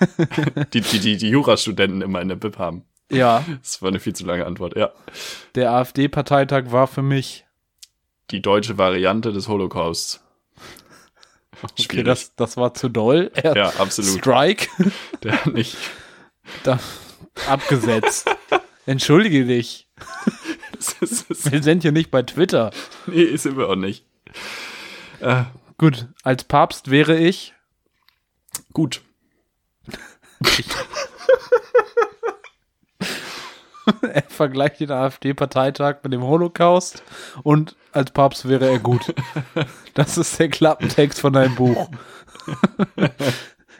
[LAUGHS] die, die, die, die Jurastudenten immer in der Bib haben. Ja, [LAUGHS] Das war eine viel zu lange Antwort. Ja. der AfD-Parteitag war für mich. Die deutsche Variante des Holocausts. Okay, Schwierig. das, das war zu doll. Er- Ja, absolut. Strike. [LAUGHS] Der hat nicht. Da, abgesetzt. Entschuldige dich. Ist, das, Wir sind hier nicht bei Twitter. nee, sind wir auch nicht. Äh, Gut, als Papst wäre ich. gut. [LAUGHS] Er vergleicht den AfD-Parteitag mit dem Holocaust und als Papst wäre er gut. [LAUGHS] Das ist der Klappentext von deinem Buch.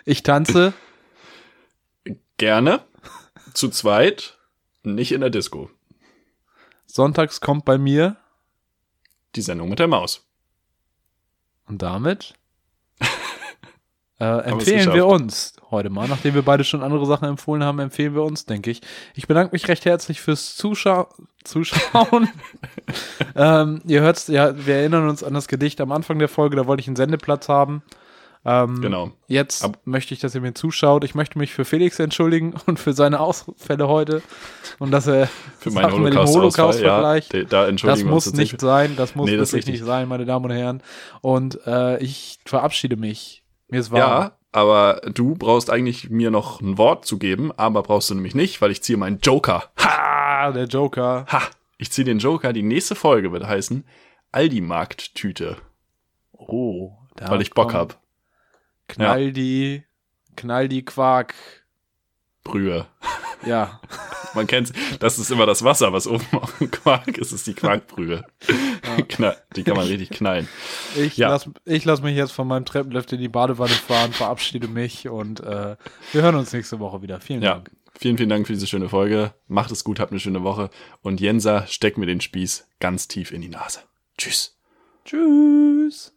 Ich tanze. Gerne. Zu zweit. Nicht in der Disco. Sonntags kommt bei mir. Die Sendung mit der Maus. Und damit äh, empfehlen wir uns heute mal. Nachdem wir beide schon andere Sachen empfohlen haben, empfehlen wir uns, denke ich. Ich bedanke mich recht herzlich fürs Zuschau Zuschauen. [LAUGHS] ähm, ihr hört's, ja, wir erinnern uns an das Gedicht am Anfang der Folge, da wollte ich einen Sendeplatz haben. Ähm, Genau. Jetzt Ab- möchte ich, dass ihr mir zuschaut. Ich möchte mich für Felix entschuldigen [LAUGHS] und für seine Ausfälle heute und dass er Für meinen. Holocaust ja, vergleicht. de- da Das muss nicht sein, das muss Nee, das wirklich nicht sein, meine Damen und Herren. Und äh, ich verabschiede mich. Mir ist warm. Ja, aber du brauchst eigentlich mir noch ein Wort zu geben, aber brauchst du nämlich nicht, weil ich ziehe meinen Joker. Ah, der Joker. Ha! Ich ziehe den Joker. Die nächste Folge wird heißen Aldi-Markt-Tüte, Oh, da weil ich Bock hab. Knall die, knall die Quark. Brühe. Ja, [LAUGHS] Man kennt, das ist immer das Wasser, was oben auf dem Quark ist, ist die Quarkbrühe. [LAUGHS] [LAUGHS] Knall, die kann man richtig knallen. ich Ja. lass, ich lass mich jetzt von meinem Treppenlift in die Badewanne fahren, verabschiede mich und äh, wir hören uns nächste Woche wieder. Vielen Ja, Dank. vielen, vielen Dank für diese schöne Folge. Macht es gut, habt eine schöne Woche. Und Jensa, steck mir den Spieß ganz tief in die Nase. Tschüss. Tschüss.